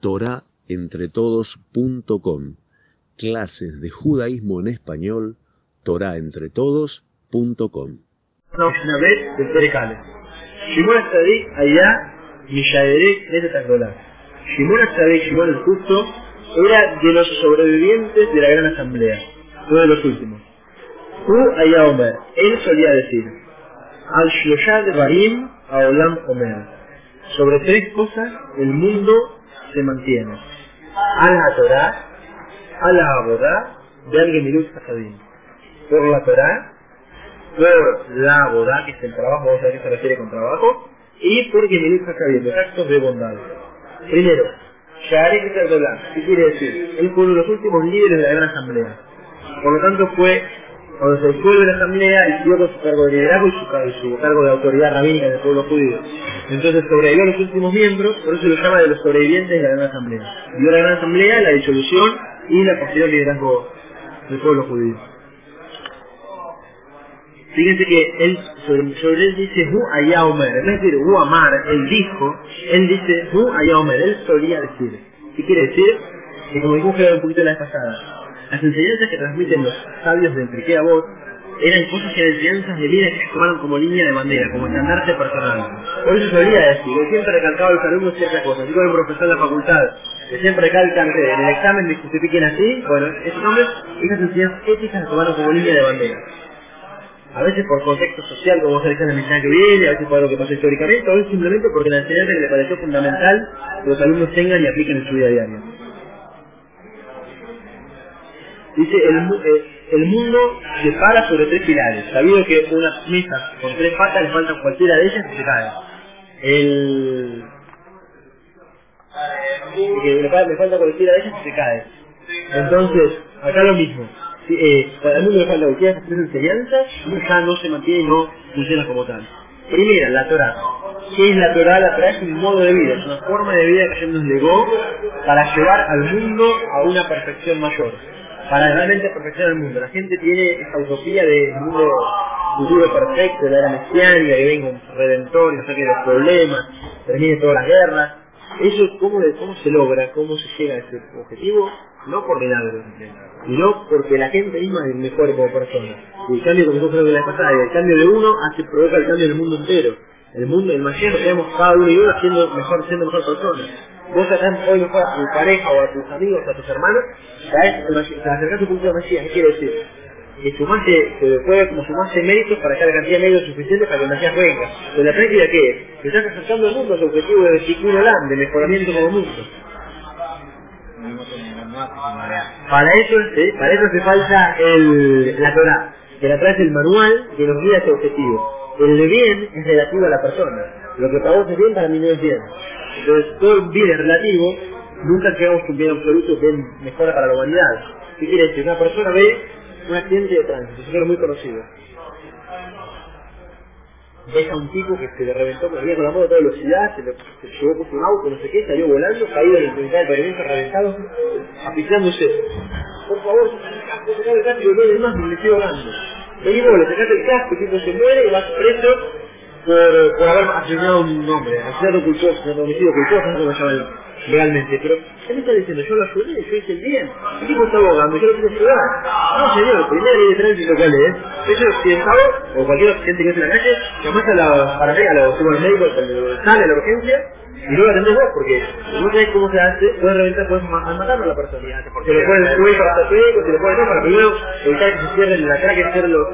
torahentretodos.com. Clases de judaísmo en español, torahentretodos.com. una vez. Shimon Tzadik allá, Mishaderek de Tangolar. Shimon Tzadik, Shimon el Justo, era de los sobrevivientes de la gran asamblea, uno de los últimos. Hu allá Omer, él solía decir, Al Shloshad Barim Aolam Omer. Sobre tres cosas el mundo se mantiene. Al la Torah, a la Abodá, de alguien Mirut Hasadim. Por la Torah, por la Abodá, que es el trabajo, vamos a ver qué se refiere con trabajo, y por Gemilut Hasadim, los actos de bondad. Primero, Shaharek ¿qué quiere decir? Él fue uno de los últimos líderes de la gran asamblea. Por lo tanto fue cuando se disuelve la asamblea, y con su cargo de liderazgo y su, cargo de autoridad rabínica del pueblo judío. Entonces sobrevivió a los últimos miembros, por eso lo llama de los sobrevivientes de la gran asamblea. Vio la gran asamblea, la disolución y la posterior liderazgo del pueblo judío. Fíjense que él, sobre, él dice Hu Ayaomer, es decir Hu Amar, él dijo, él dice Hu Ayaomer, él solía decir. ¿Qué quiere decir? Que como dijimos un poquito la vez las enseñanzas que transmiten los sabios de Enrique Voz eran cosas que eran enseñanzas de vida que se tomaron como línea de bandera, como estandarte personal. Por eso solía decir, yo siempre recalcaba a los alumnos ciertas cosas, como el profesor de la facultad, que siempre recalcan que en el examen me justifiquen así, bueno, esos hombres, esas enseñanzas éticas se tomaron como línea de bandera. A veces por contexto social, como se dice en la que viene, a veces por algo que pasa históricamente, o simplemente porque la enseñanza que le pareció fundamental que los alumnos tengan y apliquen en su vida diaria. Dice, el, eh, el mundo se para sobre tres pilares. Sabido que una mesa con tres patas le faltan cualquiera de ellas y se cae. El... Que le, falta cualquiera de ellas y se cae. Entonces, acá lo mismo. Eh, para el mundo le falta cualquiera de esas tres enseñanzas ya no se mantiene y no funciona como tal. Primera, la Torah. ¿Qué es la Torah? La Torah es un modo de vida, es una forma de vida que Dios nos legó para llevar al mundo a una perfección mayor para realmente perfeccionar el mundo. La gente tiene esta utopía de un mundo futuro perfecto, de la era mesiánica, que venga un redentor y saque los problemas, termine todas las guerras. Eso, ¿cómo, ¿cómo se logra? ¿Cómo se llega a ese objetivo? No por milagros, sino porque la gente misma es mejor como persona. Y el cambio, como nosotros de la pasada, el cambio de uno hace provoca el cambio del mundo entero. El mundo, el mayor, tenemos cada uno y uno siendo mejor, siendo mejor persona vos acá hoy mejor a tu pareja o a tus amigos o a tus hermanos, te acercás a tu. ¿Qué quiere decir? Que sumaste, que puede como sumarse méritos para que la cantidad de medios suficiente para que el Mesías venga. Pero la práctica, ¿qué es? Que estás acercando al mundo a su objetivo de Tikkun Olam, de mejoramiento como mundo. Para eso, ¿sí? para eso hace falta el, la Torah, que la trae el manual que nos guía a ese objetivo. El bien es relativo a la persona. Lo que para vos es bien, para mí no es bien. Entonces, todo el bien relativo, nunca creamos que un bien absoluto que mejora para la humanidad. ¿Qué quiere decir? Una persona ve un accidente de tránsito, es muy conocido. Ve a un tipo que se le reventó, que venía con la moto a toda velocidad, se, le, llevó por un auto, no sé qué, salió volando, caído en el mitad del pavimento, reventado, apisándose. Por favor, saca el casco, no hay más, me le estoy ahogando. Venimos, le sacaste el casco, el tipo se muere y vas preso por, por haber asesinado a un hombre, asesinato culposo, homicidio culposo, no sé cómo se llama legalmente, pero él está diciendo, yo lo ayudé, yo hice el bien, el tipo está abogando, yo lo quiero ayudar. No señor, el primer ley de tránsito cuál es, ellos accidentado, o cualquier accidente que hace en la calle, llamás a la paramédica, a los, médicos, sale a la urgencia, y luego atendés vos, porque no sabés cómo se hace, puedes reventar, puedes matar a la persona. Se le pone el para ortopédico, se le pone todo para primero evitar que se cierren la cara, que se cierren los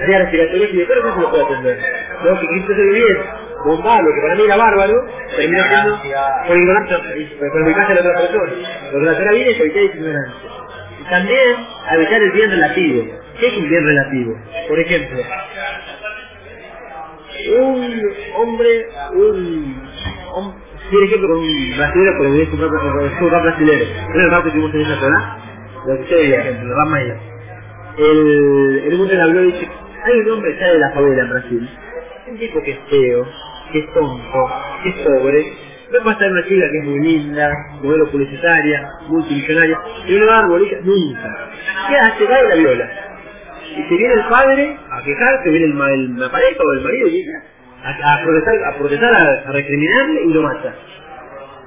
áreas respiratorias y después no se lo puede atender. Luego, si Cristo se bien, bombalo, que para mí era bárbaro, termina siendo por ignorancia, por ubicarse a la otra persona. Lo que la cara viene es evitar ignorancia. Y también evitar el bien relativo. ¿Qué es un bien relativo? Por ejemplo, un hombre, un, un por ejemplo con un brasilero, pero voy a comprar un rap brasilero. ¿No el rap que tuvimos en esa zona? Lo que usted veía, el rap maya. El, el mundo habló y dice, hay un hombre que sale de la favela en Brasil. Un tipo que es feo, que es tonto, que es pobre. No va a una chica que es muy linda, modelo publicitaria, multimillonaria, y no le va a dar nunca. ¿Qué hace? Va la viola. Y se viene el padre a quejarse, viene el, el, la pareja o el marido y dice, a, a protestar, a, protestar a, recriminarle y lo mata.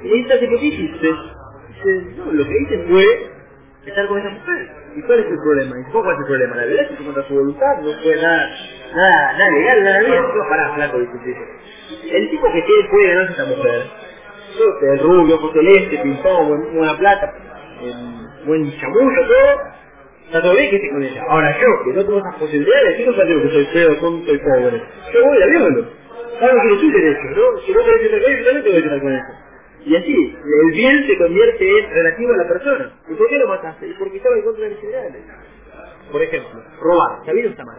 Y esta hipótesis Dice, no, lo que hice fue estar con esa mujer. ¿Y cuál es el problema? ¿Y cuál es el problema? La violencia fue contra su voluntad, no fue nada, nada, nada legal, nada bien. No, pará, flaco, dice el tipo. Que tiene, puede ganarse a esta mujer, el rubio, ojos celeste, pintón, buen, buena plata, eh, buen chamullo, todo, está todo bien que esté con ella. Ahora yo, que no tengo esas posibilidades, yo no digo que soy feo, tonto y pobre. Yo voy a violo. Claro que sus derechos, ¿no? Si con ella, yo también tengo que estar con ella. Y así, el bien se convierte en relativo a la persona. ¿Y por qué lo mataste? Y porque estaba en contra de mis ideales. Por ejemplo, robar. ¿Está bien o está mal?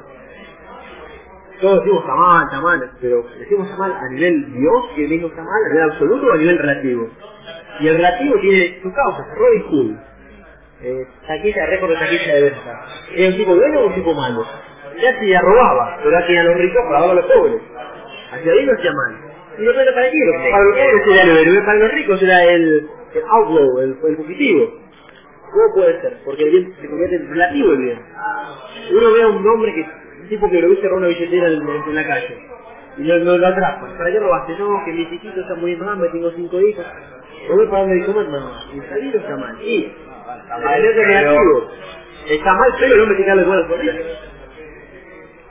Todos decimos está mal, está mal, pero decimos está mal a nivel Dios, que mismo está mal, a nivel absoluto o a nivel relativo. Y el relativo tiene su causa, Robin Hood. Eh, taquilla, récord de taquilla de venta. ¿Es un tipo bueno o un tipo malo? Ya si ya robaba, pero aquí a los ricos pagaba a los pobres. Hacia ahí no hacía mal. Y para quién? Para los pobres el héroe, para los ricos era el, el outlaw, el, el fugitivo. ¿Cómo puede ser? Porque el bien se convierte en relativo el bien. Uno ve a un hombre que, un tipo que lo viste robar una billetera en, en, en la calle. Y lo, lo, lo atrapan. ¿Para qué robaste? No, que mis hijitos están muriendo de hambre, tengo cinco hijos. ¿No voy para de comer? No, y está o está mal. Y, el es negativo. Está mal, pero el hombre que darle buenas por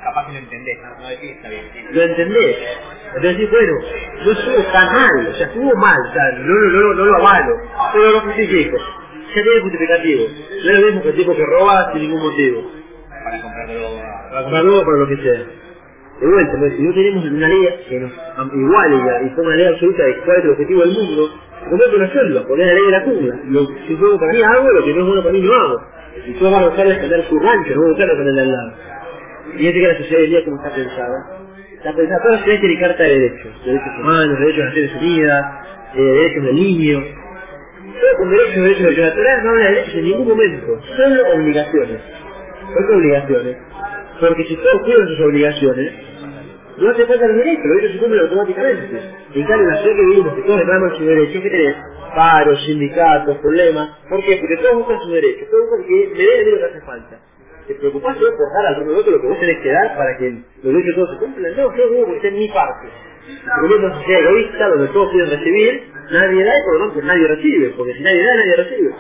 Capaz que lo entendés, no, decís está bien. Lo entendés. Entonces decís, bueno, no estuvo tan mal, o sea, estuvo mal, o sea, no, no, no, no lo avalo, pero lo justifico. Ya tiene justificativo. No es lo mismo que el tipo que roba sin ningún motivo. Para comprarlo Para comprar nuevo para lo que sea. De vuelta, si no tenemos una ley que nos iguale y, ponga una ley absoluta de cuál es el objetivo del mundo, no puedo conocerlo, poner la ley de la jungla. Lo, si es bueno para mí hago, lo que no es bueno para mí no hago. Y tú vas a buscar defender su rancho, no vas a buscar defender al lado. Y este que la sociedad hoy día como está pensada. Está pensada, toda la sociedad tiene carta de derechos. Derechos humanos, derechos de Naciones Unidas, eh, derechos del niño. Todo con derechos, derechos, derechos. La Torah no habla de derechos en ningún momento, solo obligaciones. ¿Por qué obligaciones? Porque si todos cumplen sus obligaciones, no hace falta los derechos, los derechos se cumplen automáticamente. En cambio, en la sociedad que vivimos, que todos reclaman sus derechos, ¿qué tenés? Paros, sindicatos, problemas. ¿Por qué? Porque todos buscan sus derechos, todos buscan que me den lo que hace falta. ¿Te preocupás solo por dar al otro lo que vos tenés que dar para que los derechos todos se cumplan? No, yo digo que esté en mi parte. Porque es una sociedad egoísta donde todos quieren recibir, nadie da y por lo tanto nadie recibe, porque si nadie da, nadie recibe.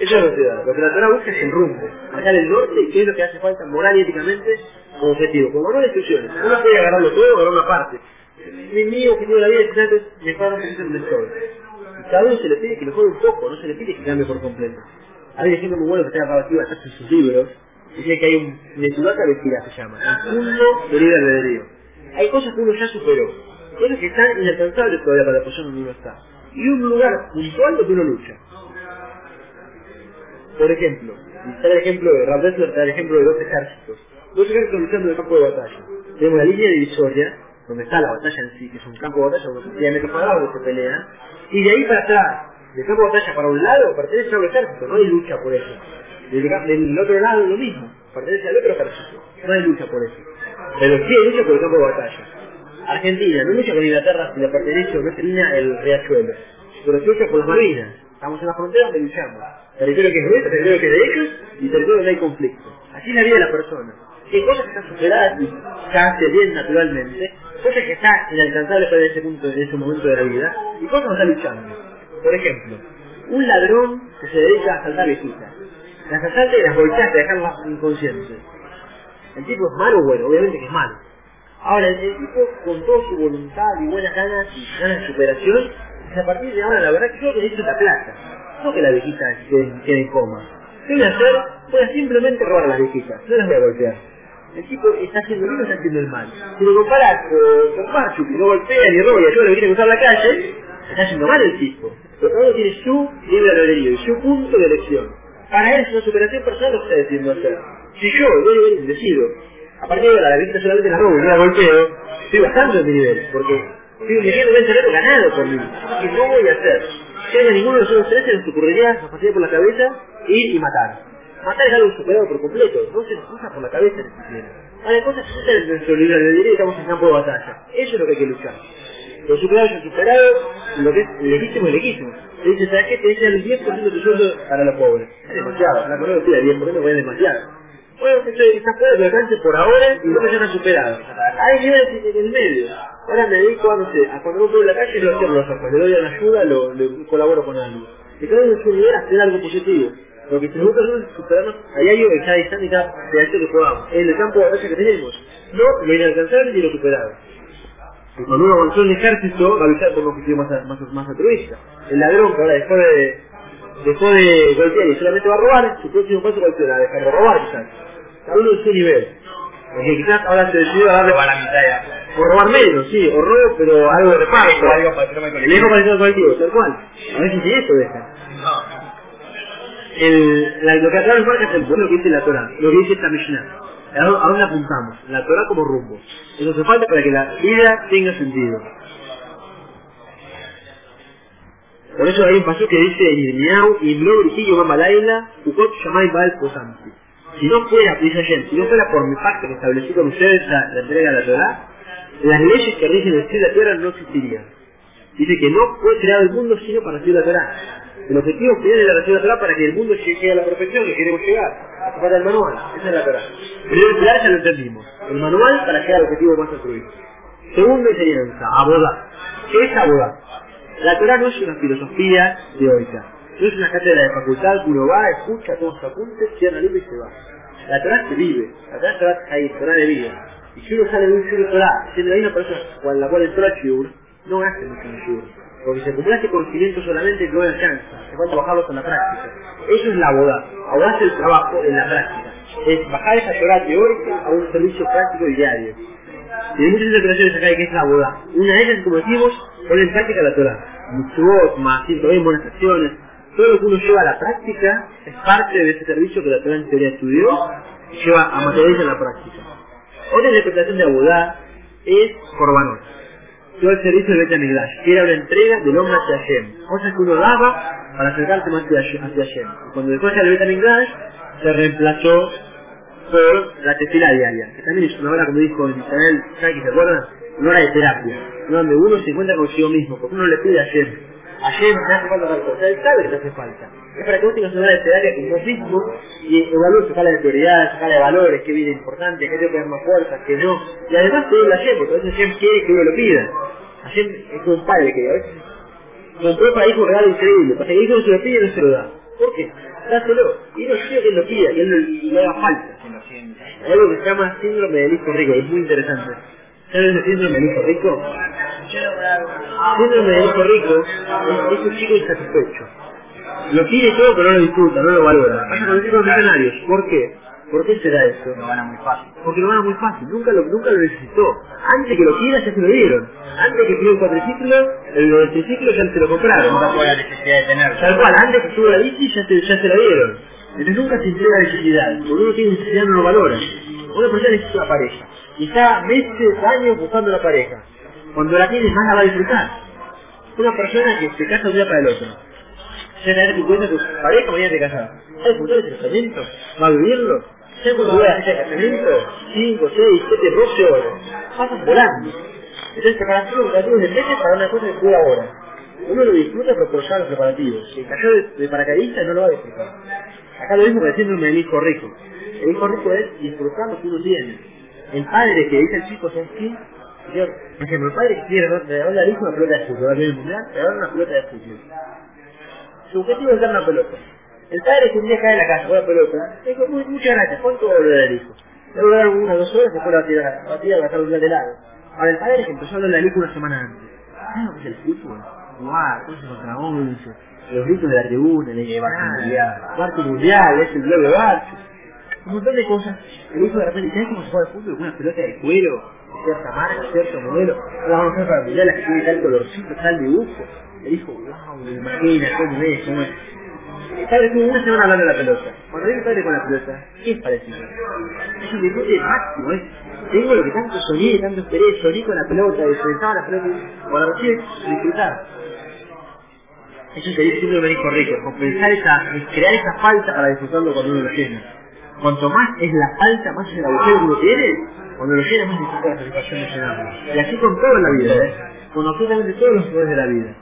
Esa es la sociedad. Lo que la Torah busca es el rumbo, marcar el norte y qué es lo que hace falta moral y éticamente como objetivo, como no hay instrucciones. Uno puede agarrarlo todo agarrar una parte. Mi, mi objetivo de la vida es mejorar un poquito donde estoy. Y cada uno se le pide que mejore un poco, no se le pide que cambie por completo. Hay ejemplo muy bueno que está acá bastante en sus libros, dice que hay un Neturata Vestida se llama, el mundo de libre albedrío. Hay cosas que uno ya superó, cosas que están inalcanzables todavía para la posición donde uno está. Y un lugar puntual donde uno lucha. Por ejemplo, está el ejemplo de Ralph Dessler, está el ejemplo de dos ejércitos. Dos ejércitos luchando en el campo de batalla. Tenemos la línea divisoria, donde está la batalla en sí, que es un campo de batalla se metros cuadrados donde se pelean, y de ahí para atrás, del campo de batalla para un lado, pertenece a un ejército, no hay lucha por eso. Del, otro lado lo mismo, pertenece al otro ejército, no hay lucha por eso. Pero sí hay lucha por el campo de batalla. Argentina no lucha con Inglaterra si le pertenece o no termina el riachuelo, pero se lucha por las marinas. Estamos en la frontera donde luchamos. Territorio que es nuestro, territorio que es de ellos y territorio donde hay conflicto. Así es la vida de la persona. Hay cosas que están superadas y se hace bien naturalmente, cosas que están inalcanzables para ese punto, en ese momento de la vida, y cosas que están luchando. Por ejemplo, un ladrón que se dedica a asaltar viejitas. Las asalta y las golpea hasta dejarlas inconscientes. El tipo es malo, bueno, obviamente que es malo. Ahora, el, tipo con toda su voluntad y buenas ganas y ganas de superación, dice a partir de ahora la verdad que yo necesito la plata. No que la viejita quede, en coma. ¿Qué voy a hacer? Voy a simplemente robar a las viejitas, no las voy a golpear. El tipo está haciendo bien o está haciendo el mal. Si lo comparas con, con Machu, que no golpea ni roba y ayuda a los que quieren cruzar la calle, está haciendo mal el tipo. Cada uno tiene su libre albedrío y su punto de elección. Para él es una superación personal lo que está decidiendo hacer. Si yo, yo decido, a partir de ahora la viejita solamente la robo y no la golpeo, estoy bajando en mi nivel, porque estoy eligiendo un terreno ganado por mí. Y no voy a hacer. Si a ninguno de los otros tres se nos ocurriría a partir por la cabeza ir y matar. Matar es algo superado por completo, no se nos pasa por la cabeza ni siquiera. Hay cosas suceden en nuestro libre albedrío y estamos en campo de batalla. Eso es lo que hay que luchar. Lo superado es lo superado, lo que es legítimo es legítimo. Le dice, ¿sabes qué? Te dicen el 10% de tu sueldo para los pobres. Es demasiado, la no pide 10%, porque es demasiado. Bueno, que está fuera de alcance por ahora y no me han superado. Hay niveles en el medio. Ahora me dedico a, no sé, a cuando voy por la calle lo cierro los ojos, le doy una ayuda, lo, le colaboro con algo. de cada uno nivel hacer algo positivo. Lo que se busca es superarnos a diario en cada instante y que podamos. En el campo de batalla que tenemos. No lo inalcanzable ni lo superado. Cuando uno avanzó en el ejército, va a luchar por un objetivo más, más, más altruista. El ladrón que ahora después de, después de golpear y solamente va a robar, su próximo paso va a ser a dejar de robar quizás. Cada uno en su nivel. Porque quizás ahora se decidió a darle Robar la mitad de la... o robar menos, sí, o robo, pero algo de reparto. O algo para el tema El colectivo. colectivo, tal cual. A veces ni eso deja. No. El, la, lo que acá nos marca es el que dice la Torah, lo que dice esta Mishnah. ¿A dónde, apuntamos? La Torah como rumbo. Eso hace falta para que la vida tenga sentido. Por eso hay un paso que dice Irmiau, Imlo Brisillo Mamalaila, Ukot Shamay Baal Posanti. Si no fuera, dice Hashem, si no fuera por mi pacto que establecí con ustedes la, la entrega de la Torah, las leyes que rigen el cielo y la tierra no existirían. Dice que no fue creado el mundo sino para recibir la Torah. El objetivo final es la recibir la Torah para que el mundo llegue a la perfección que queremos llegar. Falta el manual, esa es la Torah. Primero pilar ya lo entendimos. El manual para llegar al objetivo más altruista. Segunda enseñanza, abodá. ¿Qué es abodá? La Torah no es una filosofía teórica. No es una cátedra de facultad que uno va, escucha, toma sus apuntes, cierra el libro y se va. La Torah se vive. La Torah se va ahí, Torah de vida. Y si uno sale de un shur Torah, siendo hay una persona con la cual entró al shur, no hace mucho en el shur. Porque se acumula este conocimiento solamente que alcanza. Se falta bajarlos en la práctica. Eso es la boda. Ahora es el trabajo en la práctica. Es bajar esa Torah teórica a un servicio práctico y diario. Y hay muchas interpretaciones acá de que es la boda. Una de ellas, como decimos, pone en práctica la Torah. Mitzvot, más bien buenas acciones. Todo lo que uno lleva a la práctica es parte de ese servicio que la Torah en teoría estudió y lleva a materializar la práctica. Otra interpretación de Abudá es Corbanot. Todo el servicio del Bet Migdash, que era una entrega del hombre hacia Hashem. Cosas que uno daba para acercarse más hacia, Hashem. Y cuando después del Bet Migdash, se reemplazó por la tefila diaria, que también es una hora, como dijo en Israel, ¿sabe ¿se acuerdan? Una hora de terapia, donde uno se encuentra consigo mismo, porque uno le pide a Hashem, Hashem me hace falta tal cosa, él sabe que te hace falta. Es para que vos tengas una terapia con vos mismo y evalúes su escala de prioridades, su escala de valores, qué viene importante, qué tengo que dar más fuerza, qué no. Y además pedirle a Hashem, porque a veces Hashem quiere que uno lo pida. Hashem es como un padre que a veces compró para hijo un regalo increíble, para que el hijo no se lo pide y no se lo da. ¿Por qué? Dáselo. Y no quiere que él lo pida, que él lo- le haga falta. Que. Hay algo que se llama síndrome del hijo rico, es muy interesante. ¿Sabes el síndrome del hijo rico? Síndrome del hijo rico es, es un chico insatisfecho. Lo quiere todo pero no lo disfruta, no lo valora. Pasa con los millonarios. ¿Por qué? ¿Por qué será eso? Lo gana muy fácil. Porque lo gana muy fácil, nunca lo, nunca lo necesitó. Antes que lo quiera ya se lo dieron. Antes que pidió el cuatriciclo, el del triciclo ya se lo compraron. Nunca fue la necesidad de tenerlo. Tal cual, antes que suba la bici ya se, ya se la dieron. Entonces nunca se entrega necesidad. Cuando uno tiene necesidad no lo valora. Una persona necesita una pareja. Y está meses, años buscando una pareja. Cuando la tienes más la va a disfrutar. Una persona que se casa de un día para el otro. Ya te das cuenta tu pareja mañana te casas. ¿Va a disfrutar ese casamiento? ¿Va a vivirlo? ¿Ya cuando voy a hacer casamiento? 5, 6, 7, 12 horas. Pasan volando. Entonces preparativos de meses para una cosa que fue ahora. Uno lo disfruta por ya los preparativos. Si cayó de, de paracaidista no lo va a disfrutar. Acá lo mismo que el síndrome del hijo rico. El hijo rico es disfrutar lo que uno tiene. El padre que dice al chico, ¿sabes qué? Señor, por ejemplo, el padre quiere regalarle al hijo una pelota de fútbol, va a tener el mundial, regalarle una pelota de fútbol. Su objetivo es dar una pelota. El padre que un día cae en la casa con la pelota, le dijo, "Muy- muchas gracias, ¿cuánto va a volver al hijo? Le voy a dar unas dos horas, después la va a tirar, la va a tirar, va a estar un de lado. Ahora el padre que empezó a hablarle al hijo una semana antes. ¿Sabes lo que es el fútbol? Guau, cosas contra once, los gritos de la tribuna, le Llevar llevar mundial. Cuarto mundial, es el globo de Barça. Un montón de cosas. El hijo de repente, ¿sabes cómo se juega el fútbol? Con una pelota de cuero, de cierta marca, cierto modelo. El mundial, la que tiene tal colorcito, tal dibujo. El hijo, wow, me imagina cómo es, cómo es. El padre una semana hablando de la pelota. Cuando viene el padre con la pelota, ¿qué es parecido? Es un disfrute máximo, es. Tengo lo que tanto soñé, tanto esperé, soñé con la pelota, disfrutaba la pelota, cuando recibe, disfrutar. Eso sería síndrome del hijo rico, compensar esa, crear esa falta para disfrutarlo cuando uno lo llena. Cuanto más es la falta, más es el agujero que uno tiene, cuando lo más disfruta la satisfacción de llenarlo. Y así con todo en la vida, ¿eh? con absolutamente todos los poderes de la vida.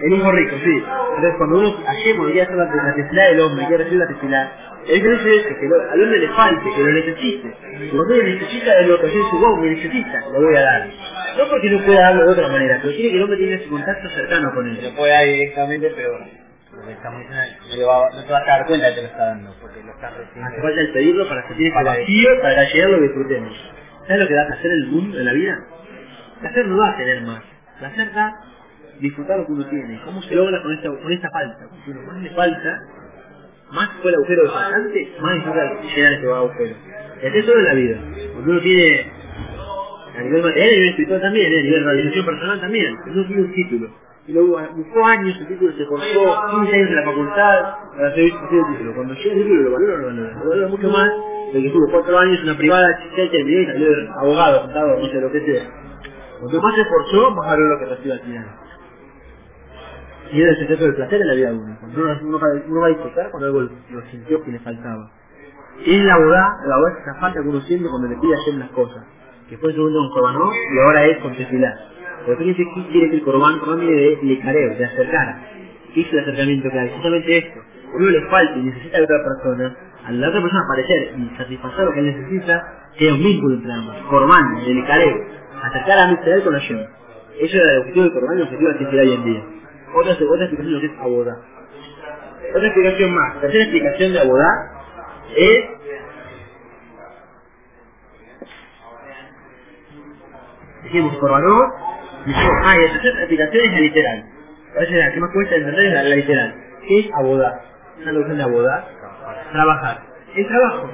El hijo rico, sí. Entonces cuando uno ayer cuando quiere hacer la, la del hombre, quiere recibir la tefilá, el que dice es que lo- al hombre le falte, que lo necesite. Cuando uno necesita de lo que hace su voz, me necesita, lo voy a dar. No porque no pueda darlo de otra manera, pero tiene que el hombre tiene ese contacto cercano con él. Se puede dar directamente, pero que que no, va- no te vas a dar cuenta de que te lo está dando, porque lo estás recibiendo. Hace falta el pedirlo para sentir ese Para vacío, para llegar lo que disfrutemos. ¿Sabes lo que da placer en el mundo, en la vida? Placer no da a tener más. Placer da disfrutar lo que uno tiene. ¿Cómo se logra con esta, con esta falta? Porque uno más le falta, más fue el agujero de faltante, más disfruta llenar ese agujero. Y así es todo en la vida. Cuando uno tiene, a nivel material a nivel espiritual también, ¿eh? a nivel de realización personal también, uno tiene un título. Y luego buscó años, el título se cortó, 15 años en la facultad para hacer ese título. Cuando llega el título lo valora, lo valora, lo mucho más de que estuvo cuatro años en una privada, chica, terminó y salió abogado, contador, no sé lo que sea. Cuanto más se esforzó, más valor lo que recibe al final. Y es el secreto del placer en la vida de uno. Cuando uno, uno va- uno va a disfrutar cuando algo lo sintió que le faltaba. Y la boda, la boda es esa falta que uno siente cuando le pide a Hashem las cosas. Que fue segundo con Corbanó y ahora es con Tefilá. Pero fíjense qué quiere decir Corban, Corban viene de lecareo, de acercar. ¿Qué es el acercamiento que hay? Justamente esto. Uno le falta y necesita de otra persona, a la otra persona aparecer y satisfacer lo que necesita, queda un vínculo entre ambos. Corban, el lecareo. Acercar a Mitzvah con Hashem. Eso era el objetivo del Corban y el objetivo de la Tefilá hoy en día. Otra, otra explicación que es abodá. Otra explicación más. Tercera explicación de abodá es dijimos Corbanó, ah, y la tercera explicación es la literal. A veces la que más cuesta entender es la, literal. ¿Qué es abodá? Una traducción de abodá, trabajar. El trabajo.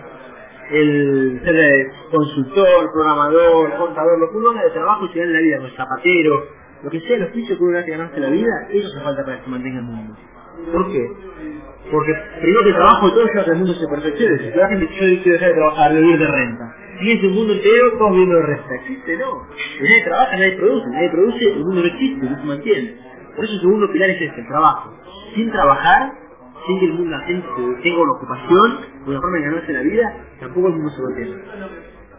El ser eh, consultor, programador, contador, lo que uno haga de trabajo y se gana en la vida, el zapatero, lo que sea, el oficio que uno hace ganarse la vida, eso hace falta para que se mantenga el mundo. ¿Por qué? Porque primero que el trabajo de todos lleva que el mundo se perfeccione. Si la gente yo quiero dejar de trabajar, vivir de renta. Fíjense un mundo entero, todos viviendo de renta. ¿Existe? No. Si nadie trabaja, nadie produce. Nadie produce, el mundo no existe, no se mantiene. Por eso el segundo pilar es este, el trabajo. Sin trabajar, sin que el mundo la tenga una ocupación, una forma de ganarse la vida, tampoco el mundo se mantiene.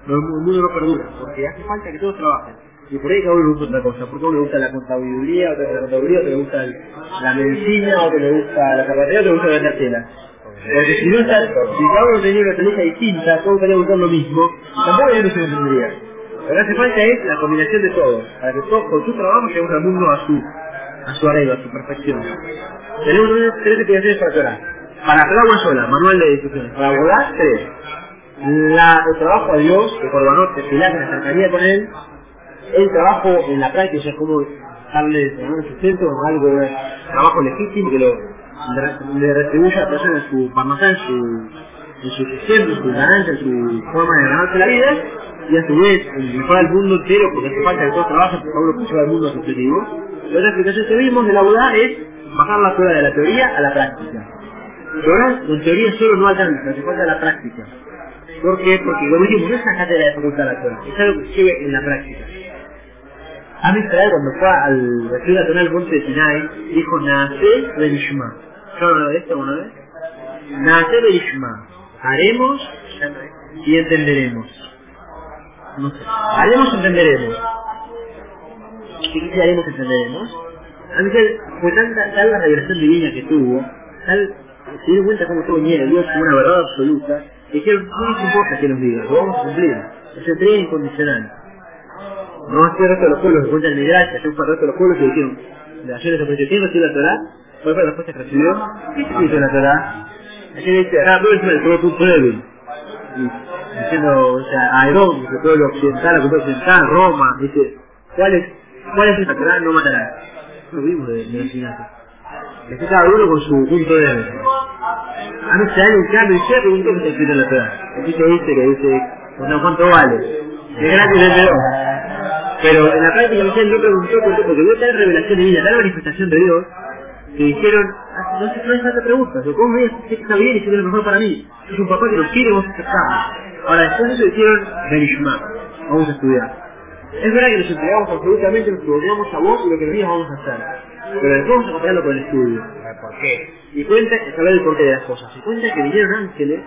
No, el mundo no perdura, porque hace falta que todos trabajen. Y por ahí cada uno le gusta otra cosa. Porque a uno le gusta la contaduría, otro la contaduría, otro le gusta la medicina, otro le gusta la zapatería, otro le gusta vender tela. Porque si no está, si cada uno tenía una estrategia distinta, todos estarían buscando lo mismo, tampoco ya no se. Lo que hace falta es la combinación de todo, para que todos con su trabajo lleguemos al mundo a su, a su arreglo, a su perfección. Tenemos tres explicaciones para Torah. Para Torah una sola, manual de instrucciones. Para volar, tres. La, el trabajo a Dios, que Corbanot, que Pilar, la cercanía con él, el trabajo en la práctica, o sea, cómo darle el sustento algo, trabajo legítimo que lo le, retribuye a persona en su parnasá, en su, en su sustento, en su ganancia, en su forma de ganarse la vida, y a su vez en mejorar el mundo entero, porque hace falta que todos trabajen, por favor, que lleva el mundo a su objetivo. La otra explicación que vimos de la boda es bajar la prueba de la teoría a la práctica. Torah, en teoría solo no alcanza, hace falta la práctica. ¿Por qué? Porque como dijimos, no es una cátedra de facultad la Torah, es algo que se en la práctica. Am Israel cuando fue al recibir la Torah al monte de Sinai, dijo, Nace Benishma. ¿Ya lo de esto alguna vez? Nace Benishma. Haremos y entenderemos. No sé. Haremos entenderemos. ¿Qué dice haremos entenderemos? Am Israel fue tanta, tal la revelación divina que tuvo, tal, se dio cuenta cómo todo de Dios como una verdad absoluta, que dijeron, no nos importa que nos diga, lo vamos a cumplir. Es entrega incondicional. No hace el resto de los pueblos que cuentan el Midrash, que fue el resto de los pueblos que dijeron, de ayer ofreció, ¿quién recibió la Torah? ¿Cuál fue la respuesta que recibió? ¿Qué significa la Torah? Aquí dice, ah, no es el pueblo pueblo. Diciendo, o sea, a Edom, el pueblo occidental, el pueblo occidental, Roma, dice, ¿cuál es, cuál es esa Torah? No matarás. Lo vimos de, de asesinato. Está cada uno con su punto de vista. A mí se da un cambio y se preguntó qué está escrito en la Torah. Aquí se dice que dice, bueno, ¿cuánto vale? Es gratis el Dios. Pero en la práctica Michelle no preguntó por qué, porque vio tal revelación divina, tal manifestación de Dios, que dijeron, ah, no sé, no hay falta preguntas, ¿cómo me dices que está bien y que es lo mejor para mí? Es un papá que nos quiere y vos aceptamos. Ahora después de eso dijeron, Benishma, vamos a estudiar. Es verdad que nos entregamos absolutamente, nos subordinamos a vos y lo que nos digas vamos a hacer. Pero después vamos a acompañarlo con el estudio. ¿Por qué? Y cuenta, saber el porqué de las cosas. Y cuenta que vinieron ángeles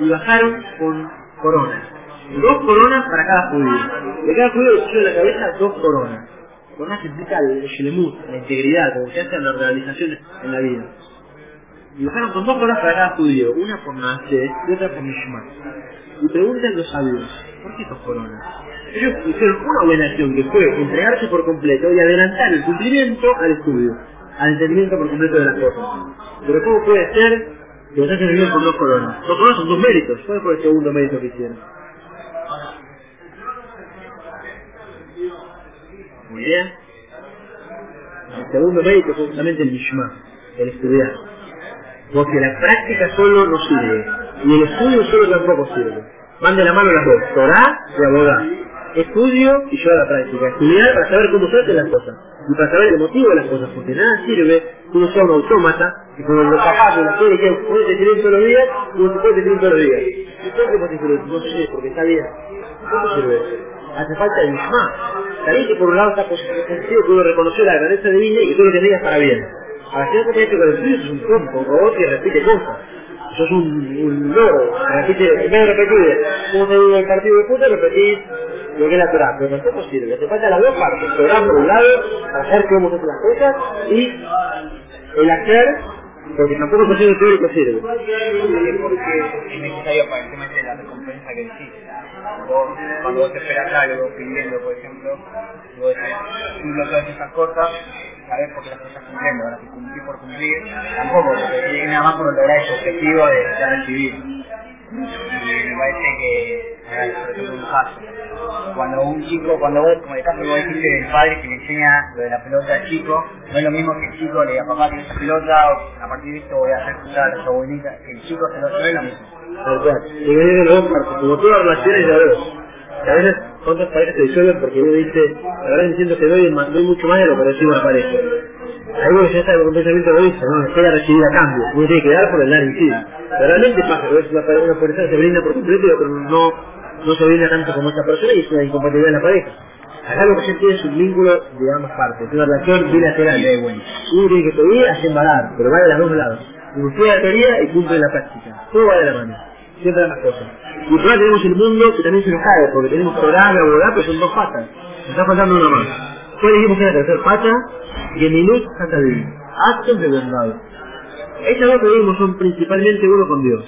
y bajaron con coronas. Dos coronas para cada judío. De cada judío le la cabeza dos coronas. Corona significa el Shelemut, la integridad, como se hace en la en la vida. Y bajaron con dos coronas para cada judío, una por Nace y otra por Mishma. Y preguntan los sabios, ¿por qué dos coronas? Ellos hicieron una buena acción que fue entregarse por completo y adelantar el cumplimiento al estudio, al entendimiento por completo de las cosas. Pero ¿cómo puede ser que los hayan vivido con dos coronas? Dos coronas son dos méritos. ¿Cuál fue el segundo mérito que hicieron? Bien. El segundo mérito fue justamente el Mishma, el estudiar. Porque la práctica solo no sirve. Y el estudio solo tampoco sirve. Van de la mano las dos, Torah y Abodá. Estudio y llevar a la práctica. Estudiar para saber cómo se hacen las cosas. Y para saber el motivo de las cosas. Porque nada sirve que uno sea un autómata y como los papás de la que puede tener todos los días, uno se puede tener todos los días. ¿Y por qué? No sé, porque está bien. ¿Cómo sirve? Hace falta el Mishma. También que por un lado está positivo que uno reconoció la grandeza divina y que todo lo que diga para bien. Si no te que con el estudio es un tonto, un robot que repite cosas. Sos un, un loro, repite, en vez de repetir, como te digo el partido de puta, repetís lo que es la Torah, pero tampoco sirve, te falta las dos partes, Torah por un lado, saber cómo se hacen las cosas, y el hacer, porque tampoco el teórico sirve. porque es necesario para el tema de la recompensa que decís. Cuando vos esperas algo pidiendo, por ejemplo, vos decís, cumplo todas esas cosas, sabés por qué las estás cumpliendo, ahora si cumplís por cumplir, tampoco, porque tiene nada más por lograr ese objetivo de, de recibir. Y me parece que, por un cuando un chico, cuando vos, como el caso que vos dijiste del padre que le enseña lo de la pelota al chico, no es lo mismo que el chico le diga, papá, que esa pelota, o a partir de esto voy a hacer jugar a su abuelita, que el chico se lo no es lo mismo. Tal cual. Y viene de como todas las relaciones de dos. A veces otras parejas se disuelven porque uno dice, la verdad que siento que doy, doy mucho más de lo que recibo en la pareja. Ahí uno ya está con un pensamiento egoísta, no, espera recibir a cambio, uno tiene que dar por el dar en sí. Pero realmente pasa, que a veces una, pareja- una pareja se brinda por completo y otro no, no se brinda tanto como esta persona y es una incompatibilidad en la pareja. Acá lo que se tiene es un vínculo de ambas partes, una relación bilateral. Y. Uno tiene que pedir a embalar, pero va de los dos lados. Estudia la teoría y cumple la práctica. Todo va de la mano. Siempre las cosas. Y por ahora tenemos el mundo que también se nos cae, porque tenemos programa, abogado, pero son dos patas. Nos está faltando una más. Después dijimos que era la tercera pata, Geminut Hatadin. Actos de verdad. Estas dos que vimos son principalmente uno con Dios.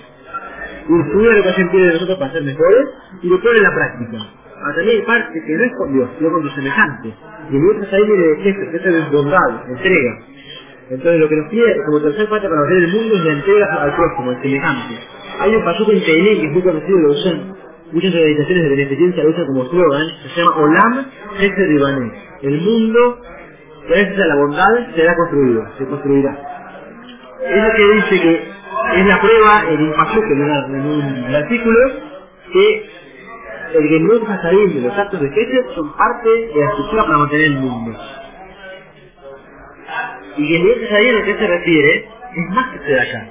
Uno estudia lo que hacen pide de nosotros para ser mejores y lo pone en la práctica. Ahora también hay parte que no es con Dios, sino con tu semejante. Y el otro ahí viene de jefe, que es bondad, entrega. Entonces lo que nos pide como tercer parte para hacer el mundo es la entrega al próximo, el semejante. Hay un pasaje en Teilé que es muy conocido, lo usan muchas organizaciones de beneficencia, lo usan como eslogan, que se llama Olam Jefe Ribané. El mundo, gracias a la bondad, será construido, se construirá. Eso que dice que es la prueba en un pasaje, en, en un artículo, que el Gemut Hasadim de los actos de Gesed son parte de la estructura para mantener el mundo. Y Gemut Hasadim a qué se refiere es más que de acá.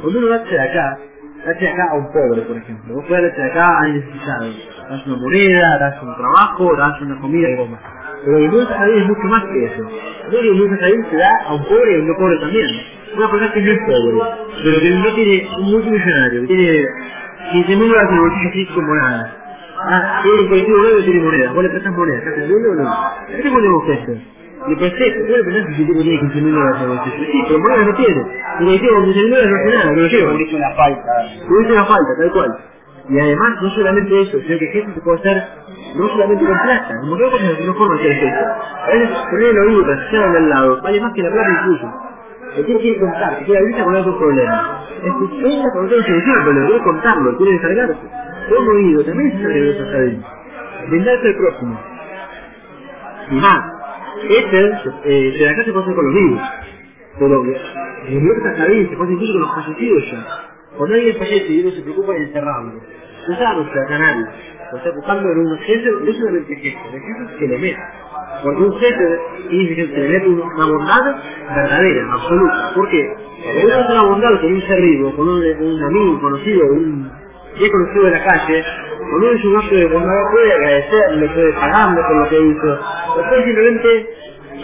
Cuando uno da de acá, da de acá a un pobre, por ejemplo. Vos puedes dar de acá a alguien necesitado. Das una moneda, das un trabajo, das una comida, algo más. Pero el Gemut Hasadim es mucho más que eso. El Gemut Hasadim se da a un pobre y a un no pobre también. Una persona que no es pobre, pero que no tiene un multimillonario, que tiene 15 mil dólares en el bolsillo así como nada. Ah, tiene un colectivo nuevo y tiene monedas. ¿Vos le prestás monedas? ¿Estás entendiendo o no? ¿Por qué ponemos esto? Le presté, ¿vos le prestás si tipo tiene 15 mil dólares? Sí, pero monedas no tiene. Y le dijimos 15 mil dólares no hace nada, no lo llevo. Cubriste una falta. Tuviste una falta, tal cual. Y además, no solamente eso, sino que jefe se puede hacer no solamente con plata, como que cosas no forma de hacer jefe. A veces poner el oído, rascar al lado, vale más que la plata incluso. El tío quiere contar, que quiere abrirse con algún problema. Escuchar con otra solución, pero le quiere contarlo, quiere descargarse. Todo oído, también de esa cadena. Vendarse al próximo. Y más, este, eh, de acá se hacer con los vivos. Pero el muerto está bien, se puede hacer incluso con los fallecidos ya. Cuando alguien fallece y uno se preocupa de enterrarlo, no sabe nuestra canal, lo está ocupando en un jefe, no solamente jefe, el jefe es que le meta. Porque un jefe significa que mete una bondad verdadera, absoluta. ¿Por qué? Cuando uno hace una bondad con un ser vivo, con un, un amigo, conocido, un bien conocido de la calle, hizo un acto de bondad puede agradecerle, puede pagarle por lo que hizo, o puede simplemente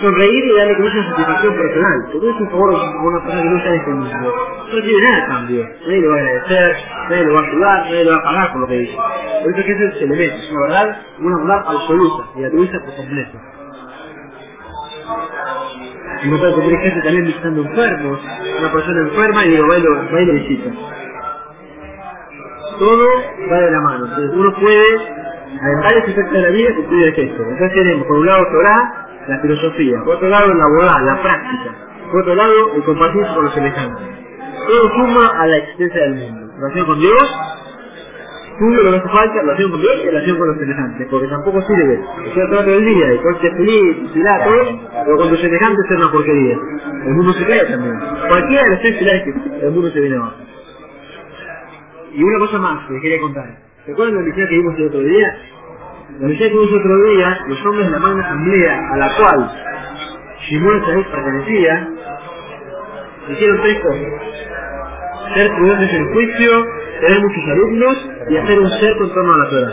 sonreír y darle como una satisfacción personal. Porque es un favor a una persona que no está mundo. No recibe nada a cambio. Nadie le va a agradecer, nadie le va a ayudar, nadie le va a pagar por lo que hizo. Por eso que ese es el elemento, es una verdad, una verdad absoluta y altruista por completo. Y no puede tener gente también visitando enfermos, una persona enferma y digo, va y lo, va y lo visita. Todo va de la mano. Entonces uno puede Hay varios efectos de la vida que incluye el gesto. Entonces tenemos por un lado Torah, la filosofía, por otro lado la boda, la práctica, por otro lado el compartirse con los semejantes. Todo suma a la existencia del mundo. Relación con Dios, sube lo que hace falta, relación con Dios y relación con los semejantes, porque tampoco sirve ser todo el día y corte feliz, y todo, pero con tus semejantes ser una porquería. El mundo se cae también. Cualquiera de los tres pilares que el mundo se viene abajo. Y una cosa más que les quería contar. ¿Recuerdan la misión que vimos el otro día? La misión que vimos el otro día, los hombres de la Magna Asamblea, a la cual Shimon Said pertenecía, hicieron tres cosas. Ser prudentes en juicio, tener muchos alumnos y hacer un ser con torno a la Torah.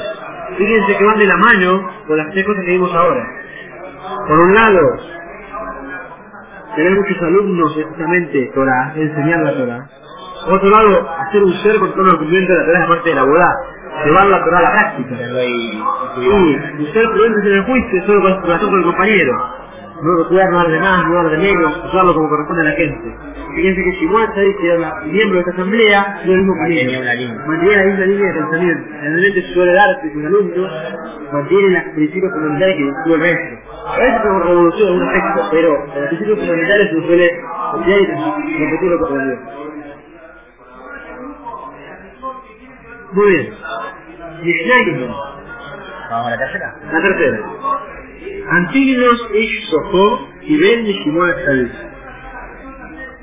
Fíjense que van de la mano con las tres cosas que vimos ahora. Por un lado, tener muchos alumnos es justamente Torah, enseñar la Torah. Por otro lado, hacer un ser con torno al cumplimiento de la Torah es parte de la boda, llevar la Torah a la práctica. Y ser prudentes en el juicio, solo con relación con el compañero no cuidar no de más, no de menos, usarlo como corresponde a la gente. Fíjense que Shimon que era miembro de esta asamblea, no el mismo línea. Mantiene la misma línea de pensamiento. Generalmente suele darse con alumnos, mantiene los principios fundamentales que tuvo el maestro. A veces como revolución un aspecto, pero los principios fundamentales se suele copiar y repetir lo que aprendió. Muy bien. Mishnah Vamos a la tercera. La tercera. Antígonos Ish Soho y Ben Shimon Sadis.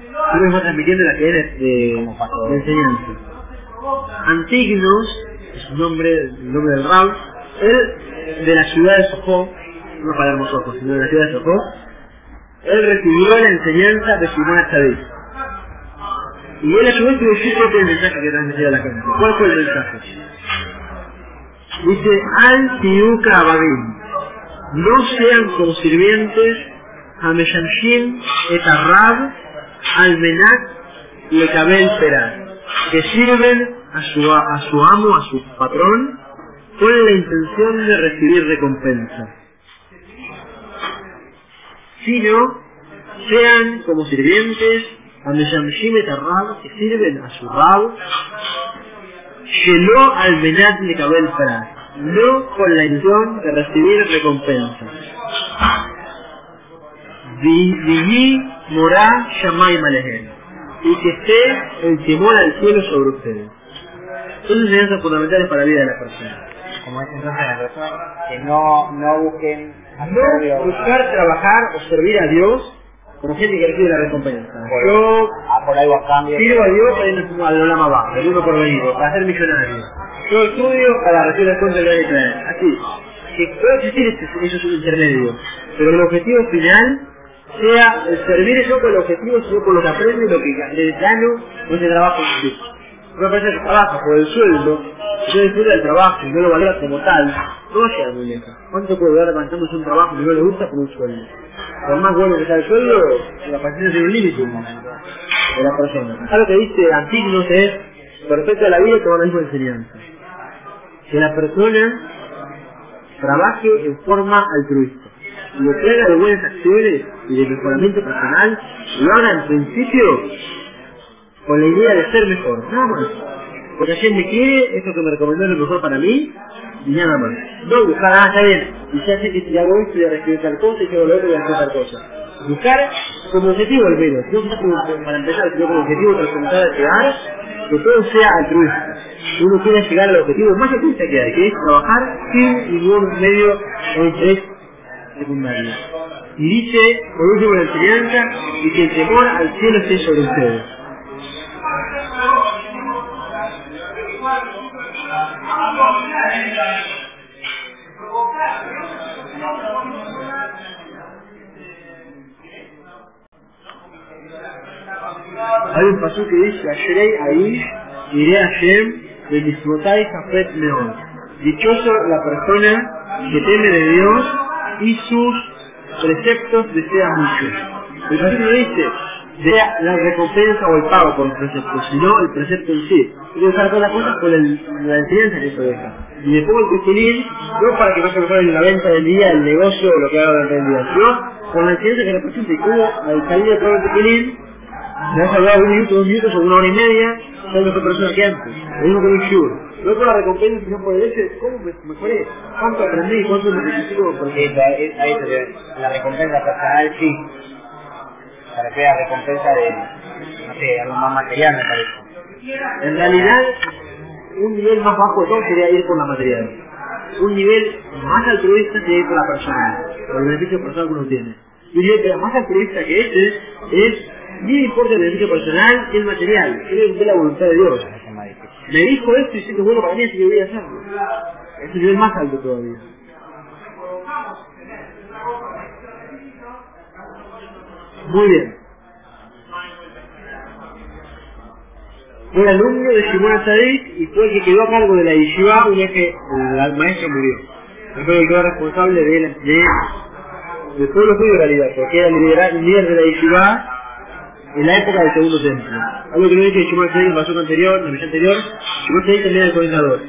Estamos va transmitiendo la cadena de, de enseñanza. Antígonos es un nombre, el nombre del Rab, él de la ciudad de Soho, no para ojos, sino de la ciudad de Soho, él recibió la enseñanza de Shimon Sadis. Y él a su vez tuvo su propio mensaje que transmitía a la gente. ¿Cuál fue el mensaje? Dice, Al Ababim no sean como sirvientes a Meshamshin et Arrab al Menat le Kabel Perá, que sirven a su, a su amo, a su patrón, con la intención de recibir recompensa. Sino, sean como sirvientes sirven a su rab, Shelo al Menat le Kabel Perá no con la intención de recibir recompensa. Viví morá shamay malehen. Y que esté el temor al cielo sobre ustedes. Son enseñanzas fundamentales para la vida de la persona. Como es entonces la resumen, que no, no busquen no buscar trabajar o servir a Dios como gente que recibe la recompensa. Yo a por algo a cambio. sirvo a Dios para ir al Olama va, el uno por venir, para ser millonario. Yo estudio para recibir el cuento de la Israel. Así, que puede existir este, esos intermedios, pero el objetivo final sea el servir yo con el objetivo, sino con lo que aprende, lo que le gano con ese trabajo en. Una persona que trabaja por el sueldo, si no disfruta del trabajo y no lo valora como tal, no va a llegar muy lejos. ¿Cuánto puede durar levantándose un trabajo que no le gusta por un sueldo? Por más bueno que sea el sueldo, la paciencia tiene un límite de la persona. Lo que dice Antignos es perfecto la vida con la misma enseñanza que la persona trabaje en forma altruista y lo que haga de buenas acciones y de mejoramiento personal lo haga en principio con la idea de ser mejor, nada más. Porque ayer me quiere, esto que me recomendó es lo mejor para mí, y nada más. No buscar, ah, está bien, y ya sé que si hago esto voy a recibir tal cosa, y si hago lo otro voy a recibir tal cosa. Buscar como objetivo al menos, no para empezar, sino como objetivo transversal a llegar, que todo sea altruista uno quiere llegar al objetivo más altruista que hay, que es trabajar sin ningún medio o interés secundario. Y dice, por último, la enseñanza, y que el temor al cielo esté sobre ustedes. Hay un paso que dice, Ashrei Aish, iré a Shem, de Mismotai Jafet León. Dichoso la persona que teme de Dios y sus preceptos desea mucho. El pasaje dice, sea la recompensa o el pago por los preceptos, sino el precepto en sí. Hay que usar todas las cosas con el, la enseñanza que eso deja. Y me pongo el tefilín, no para que vaya mejor en la venta del día, el negocio o lo que haga durante el día, sino con la enseñanza que representa y cómo al salir de todo el me a hablar un minuto, dos minutos o una hora y media, soy mejor persona que antes. Lo mismo con un. No por la recompensa, sino por el hecho cómo me mejoré, cuánto aprendí, cuánto me necesito por Sí, la, es- ahí se la recompensa personal sí. Se refiere a recompensa de, no sé, algo más material me parece. En realidad, un nivel más bajo de todo sería ir por la material. Un nivel más altruista sería ir por la personal, por el beneficio personal que uno tiene. Y un nivel más altruista que ese es, me importa el beneficio personal que el material, quiero cumplir la voluntad de Dios. Es. Me dijo esto y sé que es bueno para mí, así que voy a hacerlo. Es un nivel más alto todavía. Muy bien. Fue alumno de Shimon Sadik y fue el que quedó a cargo de la yeshiva una vez que el maestro murió. Fue el que quedó responsable de, la- de, del pueblo judío en realidad, porque era el líder de la yeshiva en la época del segundo templo. Algo que no dije de Shimon en el paso anterior, en el anterior, Shimon Sadik también era el coordinador.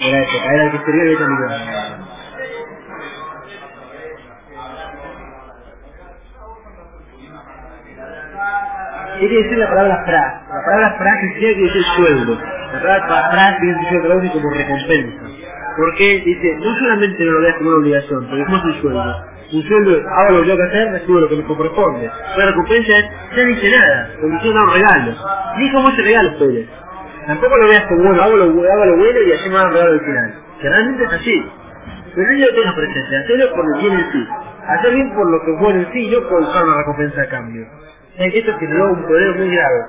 Era época, era el que Beit HaMikdash. ¿Qué quiere decir la palabra fra? La palabra fra que dice sueldo. La palabra fra que se traduce como recompensa. Porque dice, no solamente no lo veas como una obligación, porque como es un sueldo. Es, hago lo que tengo que hacer, recibo lo que me corresponde. La recompensa es, ya no hice nada, como si un regalo. Ni como ese regalo, ustedes. Tampoco lo veas como, bueno, hago lo, hago lo bueno y así me van a regalo al final. Que realmente es así. Pero no lo tengas presente, hacerlo por el bien en sí. Hacer bien por lo que es bueno en sí, no por buscar una recompensa a cambio. ¿Saben que esto generó un problema muy grave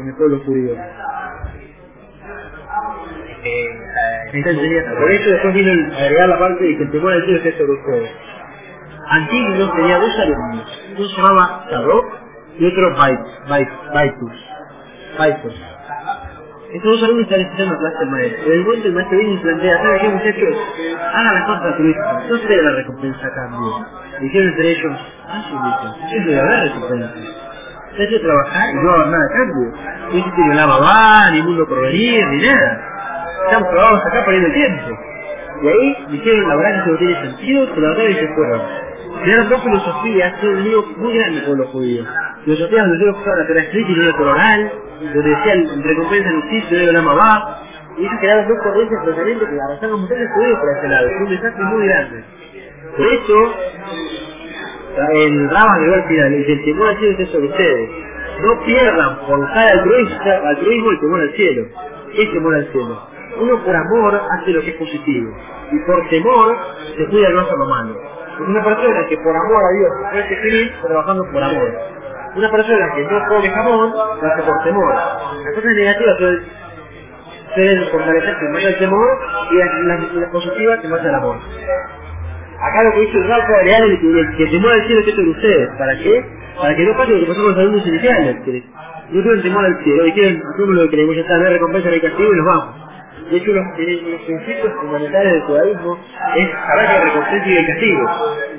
en el pueblo judío? Eh, enseñanza. Por eso después vino el agregar la parte de que el temor al cielo es sobre ustedes. Antígono tenía dos alumnos. Uno se llamaba Sadok y otro Bait- Bait- Baitus. Baitus. Estos dos alumnos están escuchando clase del maestro. En el momento el maestro viene y plantea, ¿saben qué muchachos? Hagan las cosas altruistas, no se dé la recompensa a cambio. Dijeron entre ellos, ah, sí, yo debe haber recompensa. Se ha hecho trabajar y no va nada a cambio. No existe ni la mamá, ni mundo por venir, ni nada. Estamos trabajados acá perdiendo tiempo. Y ahí dijeron, la verdad que eso no tiene sentido, se levantaron y se fueron. Crearon dos filosofías, que un lío muy grande con los judíos. Filosofías donde ellos usaban la Torah escrita y la Torah oral, donde decían recompensa en justicia y la mamá. Y ellos crearon dos corrientes de que arrasaron montones de judíos por ese lado. Fue un desastre muy grande. Por eso, el Rama agregó al final, dice, el temor al cielo es sobre ustedes. No pierdan por buscar altruismo, altruismo el temor al cielo. ¿Qué es temor al cielo? Uno por amor hace lo que es positivo. Y por temor se cuida de no hacer lo malo. Es una persona que por amor a Dios puede está trabajando por amor. Una persona que no come jamón lo hace por temor. Las cosas negativas suelen, fortalecerse más el temor y las, positivas que más el amor. Acá lo que dice el Rafa es que, el que temor al cielo es de ustedes. ¿Para qué? Para que no pase lo que pasó con los alumnos iniciales. Que no tuvieron temor al cielo. Dijeron, hacemos lo que queremos, ya está, recompensa, no hay castigo y nos vamos. De hecho, los, de los principios fundamentales del judaísmo es saber hay recompensa y hay castigo.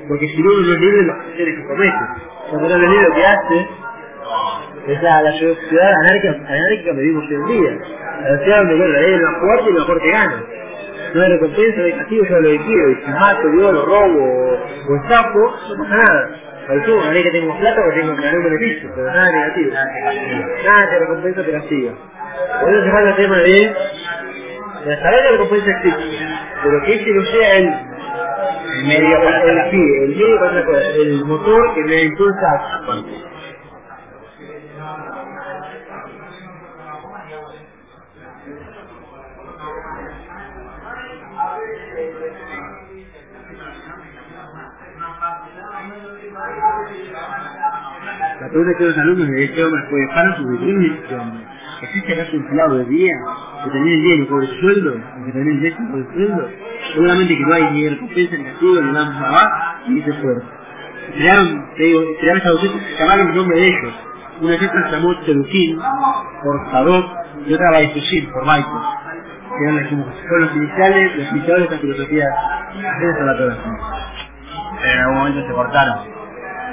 Porque si no, uno no es libre las acciones que comete. Cuando no es libre lo que hace, es la, la sociedad anárquica, anárquica que vivimos hoy en día. La sociedad donde bueno, la ley es la más fuerte y lo mejor que gana. No hay recompensa, no castigo, yo lo que quiero. Y si mato, violo, robo o, estapo, no pasa nada. Al todo, una ley que tengo plata o que tengo que ganar un beneficio, pero nada negativo. Nada te recompensa, te castiga. Por eso se el tema de, de saber que la recompensa existe, pero que ese no sea el medio para el, sí, el medio para otra cosa, el motor que me impulsa a. La pregunta que los alumnos de este hombre fue, ¿para su deprimión? ¿Existe acaso un de día que el día y no cobre sueldo? ¿O que el día y no cobre sueldo? Seguramente que no hay ni recompensa, ni castigo, ni nada más y se fueron. Crearon, te digo, crearon esta docente, llamaron el nombre de ellos. Una secta se llamó Tzeluquín, por Sadok, y otra Baitusim, por Baitus. Que eran las- fueron los iniciales, los iniciadores de esta filosofía de la Torah. Pero en algún momento se cortaron.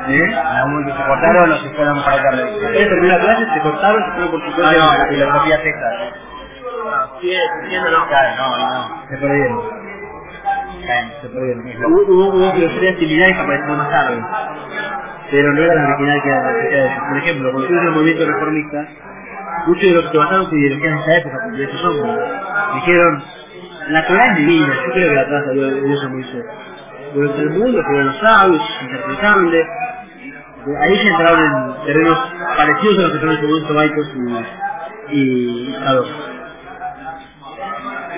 ¿Eh? En algún momento se cortaron o se fueron para otra religión. Terminó la clase, se cortaron, se fueron por su No, cuenta. no, la filosofía secta. no. Claro, no, no. Se perdieron. Caen. Se perdieron. Hubo, hubo, hubo filosofías similares que aparecieron más tarde. Pero no era la original que era la. Por ejemplo, cuando tuvimos el movimiento reformista, muchos de los que basaron su ideología en esa época, porque esos hombres, dijeron, la Torah es divina, yo creo que la Torah salió de Dios a Moisés. Durante el mundo fueron los sabios, interpretables, ahí ya entraron en terrenos parecidos a los que son en ese momento Baicos y, y Sadok.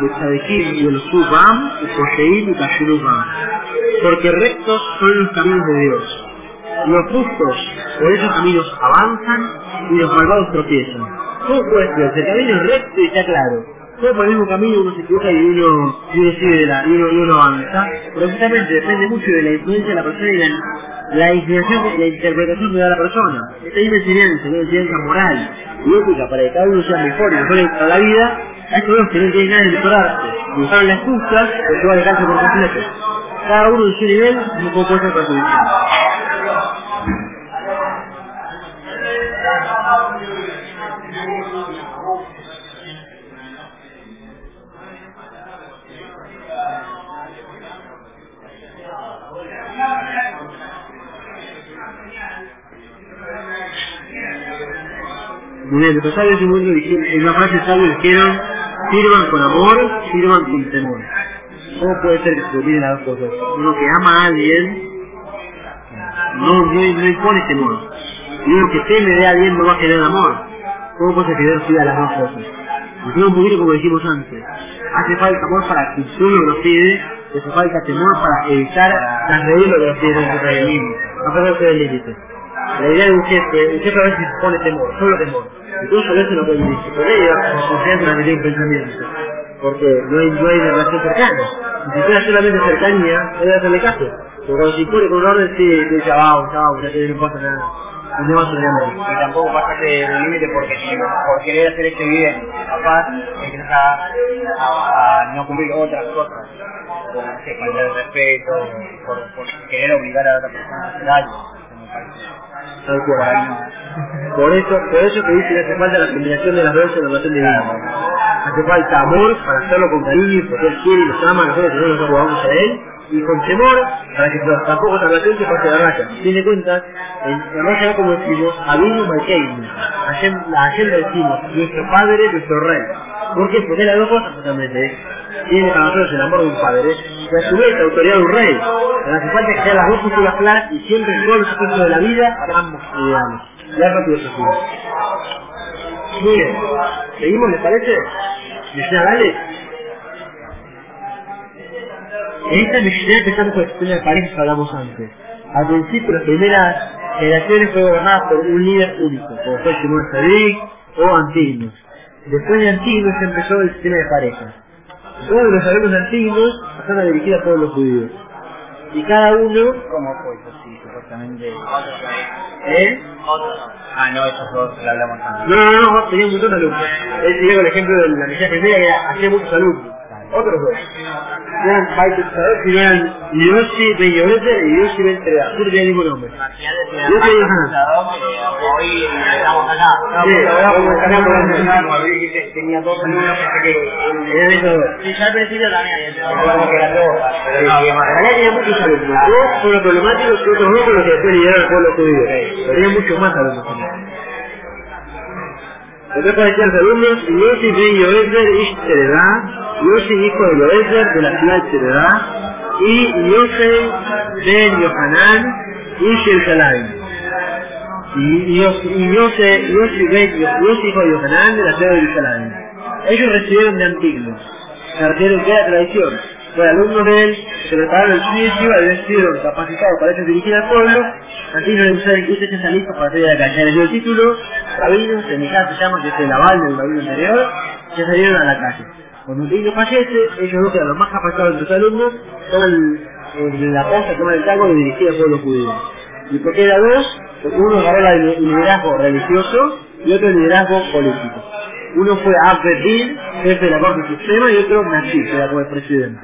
Tzadikim y el Subam, y Posheim y Kashirubam. Porque rectos son los caminos de Dios. Los justos por esos caminos avanzan y los malvados tropiezan. ¿Cómo puede ser? El camino es recto y está claro. Todo por el mismo camino uno se equivoca y uno, y uno la, y uno, y uno avanza. Pero justamente depende mucho de la influencia de la persona y la, la inclinación, la interpretación que da la persona. Esta misma enseñanza, una enseñanza moral y ética para que cada uno sea mejor y mejor para la vida, a estos dos que no tienen nada de mejorarse, usaron las justas, pues se va a dejarse por completo. Cada uno en su nivel no puede ser perjudicial. Muy bien, los sabios en mundo dijeron, en una frase sabia dijeron, sirvan con amor, sirvan con temor. ¿Cómo puede ser que se olviden las dos cosas? Uno que ama a alguien, no, no, no impone temor. Y uno que teme de alguien no va a tener amor. ¿Cómo puede ser que Dios pida las dos cosas? Creo un poquito como dijimos antes. Hace falta amor para lo que nos pide, y hace falta temor para evitar transgredir lo que nos pide nuestro rey. A pesar de el límite. La idea de un jefe, un jefe a veces pone temor, solo temor. Incluso a veces lo que él dice, por ello confianza en la un pensamiento. Porque no hay, no hay relación cercana. Ni siquiera solamente cercanía, debe hacerle caso. Pero cuando se impone con un orden, sí, dice, vamos, vamos, ya que no pasa nada. No más solamente. Y tampoco del límite porque si por querer hacer este bien, capaz, empiezas a, a, a no cumplir otras cosas. Como, no el respeto, por, por querer obligar a la otra persona a hacer algo. Por eso, por eso que dice que hace falta la combinación de las dos en la relación divina. Hace falta amor para hacerlo con cariño, porque él quiere y nos ama, nosotros no nos acomodamos a él, y con temor para que pues, tampoco esta relación se pase de raya. Tiene cuenta, en, en raya como decimos, Abinu Malkeinu, ayer lo decimos, nuestro padre, nuestro rey. ¿Por qué? Porque las dos cosas justamente. Tiene para nosotros el amor de un padre, y a su vez la autoridad de un rey. Pero hace falta que las dos posturas claras y siempre en todos los aspectos de la vida ambos ideales. Rápido se sube. Muy bien. ¿Seguimos, les parece? Mishnah, dale. En esta Mishnah empezamos con el sistema de parejas que hablamos antes. Al principio, las primeras generaciones fue gobernadas por un líder único, como fue Shimon Sadik o Antignos. Después de Antignos empezó el sistema de parejas. Todos los alumnos antiguos pasaron a dirigir a todos los judíos. Y cada uno, ¿Cómo fue eso? Sí, supuestamente. ¿eh? Ah, no, esos dos lo hablamos antes. No, no, no, tenía un montón de alumnos. Él el ejemplo de la misión primera que hacía muchos alumnos. Otros dos. No eran Michael sino eran Yoshi Ben y Yoshi Ben. No tenía ningún nombre. Yo te digo, Hoy estamos acá. Sí, tenía dos alumnos, que Eran esos dos. Sí, ya al principio también Como que eran dos. En realidad tenía muchos alumnos. Dos fueron problemáticos y otros dos fueron los que después lideraron al pueblo judío. Pero tenía muchos más alumnos también. Después aparecían los alumnos Yoshi Ben Yoshi hijo de Yoezer de la ciudad de Teredá, y Yosei Ben Yohanan. Y Yoshi y Yose- Yoshi hijo de Yohanan de la ciudad de Yerushalayim. Ellos recibieron de Antignos, cartero que era tradición. Fueron alumnos de él, se prepararon el juicio, habían sido capacitados para ellos dirigir al pueblo. Antignos le usaron incluso hechos listos para salir a la calle. Les dio el título, rabinos, en mi caso se llama, que es el aval del rabino anterior, que salieron a la calle. Cuando Antignos fallece, ellos dos que eran los más capacitados de sus alumnos, toman el- la posta, toman el cargo de dirigir al pueblo judío. ¿Y por qué era dos? Porque uno agarró el liderazgo religioso y otro el liderazgo político. Uno fue Abedin, jefe de la Corte Suprema, y otro Nasib, que era el presidente.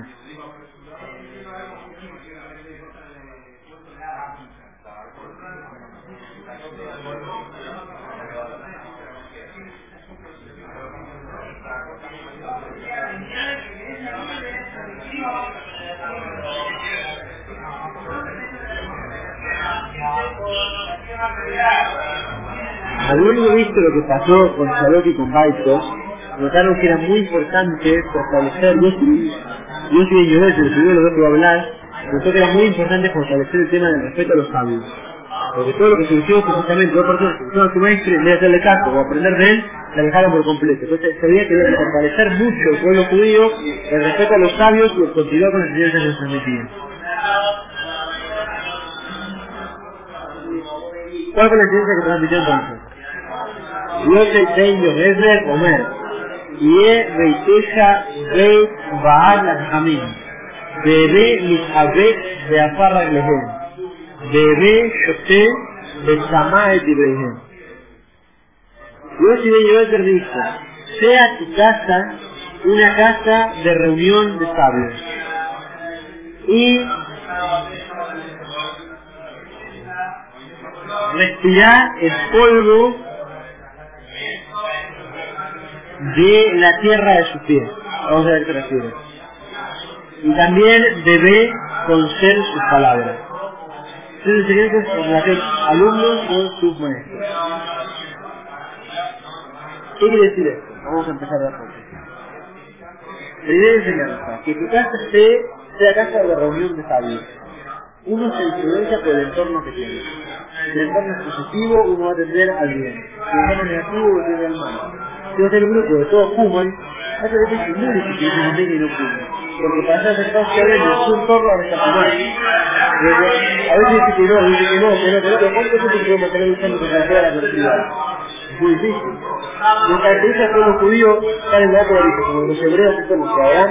Habiendo visto lo que pasó con Shalot y con Baito, notaron que era muy importante fortalecer, yo soy, yo soy yo el primero lo que voy a hablar, notó que era muy importante fortalecer el tema del respeto a los sabios. Porque todo lo que se decía justamente dos personas que a su maestro, en vez de hacerle caso o aprender de él, se dejaron por completo. Entonces se veía que fortalecer mucho el pueblo judío el respeto a los sabios y el continuar con las enseñanzas que nos transmitían. ¿Cuál fue la enseñanza que transmitió entonces? Dios ten Yogezer Omer, Ye Beiteja Beit Baal Hamim, Bebe Mithabek Beafar Raglehem, Bebe Shote Besama et Ibrahim. Dios y Ben Yogezer dijo, sea tu casa una casa de reunión de sabios. Y respirar el polvo de la tierra de sus pies. Vamos a ver qué refiere. Y también debe conocer sus palabras. Entonces, alumnos con sus. ¿Qué quiere decir esto? Vamos a empezar de poco. Primera enseñanza, que tu casa sea, sea casa de reunión de sabios. Uno se influencia por el entorno que tiene. Si el entorno es positivo, uno va a tender al bien. Si el entorno es negativo, va a tender al mal. Si es el grupo de todos fuman, hace veces es muy difícil que y no. Porque para ser que hablen en su entorno a. A veces dice que no, dice que no, que no, que no, pero ¿cuánto tiempo muy. Lo caracteriza a todos los judíos están en la como los hebreos que somos, Abraham,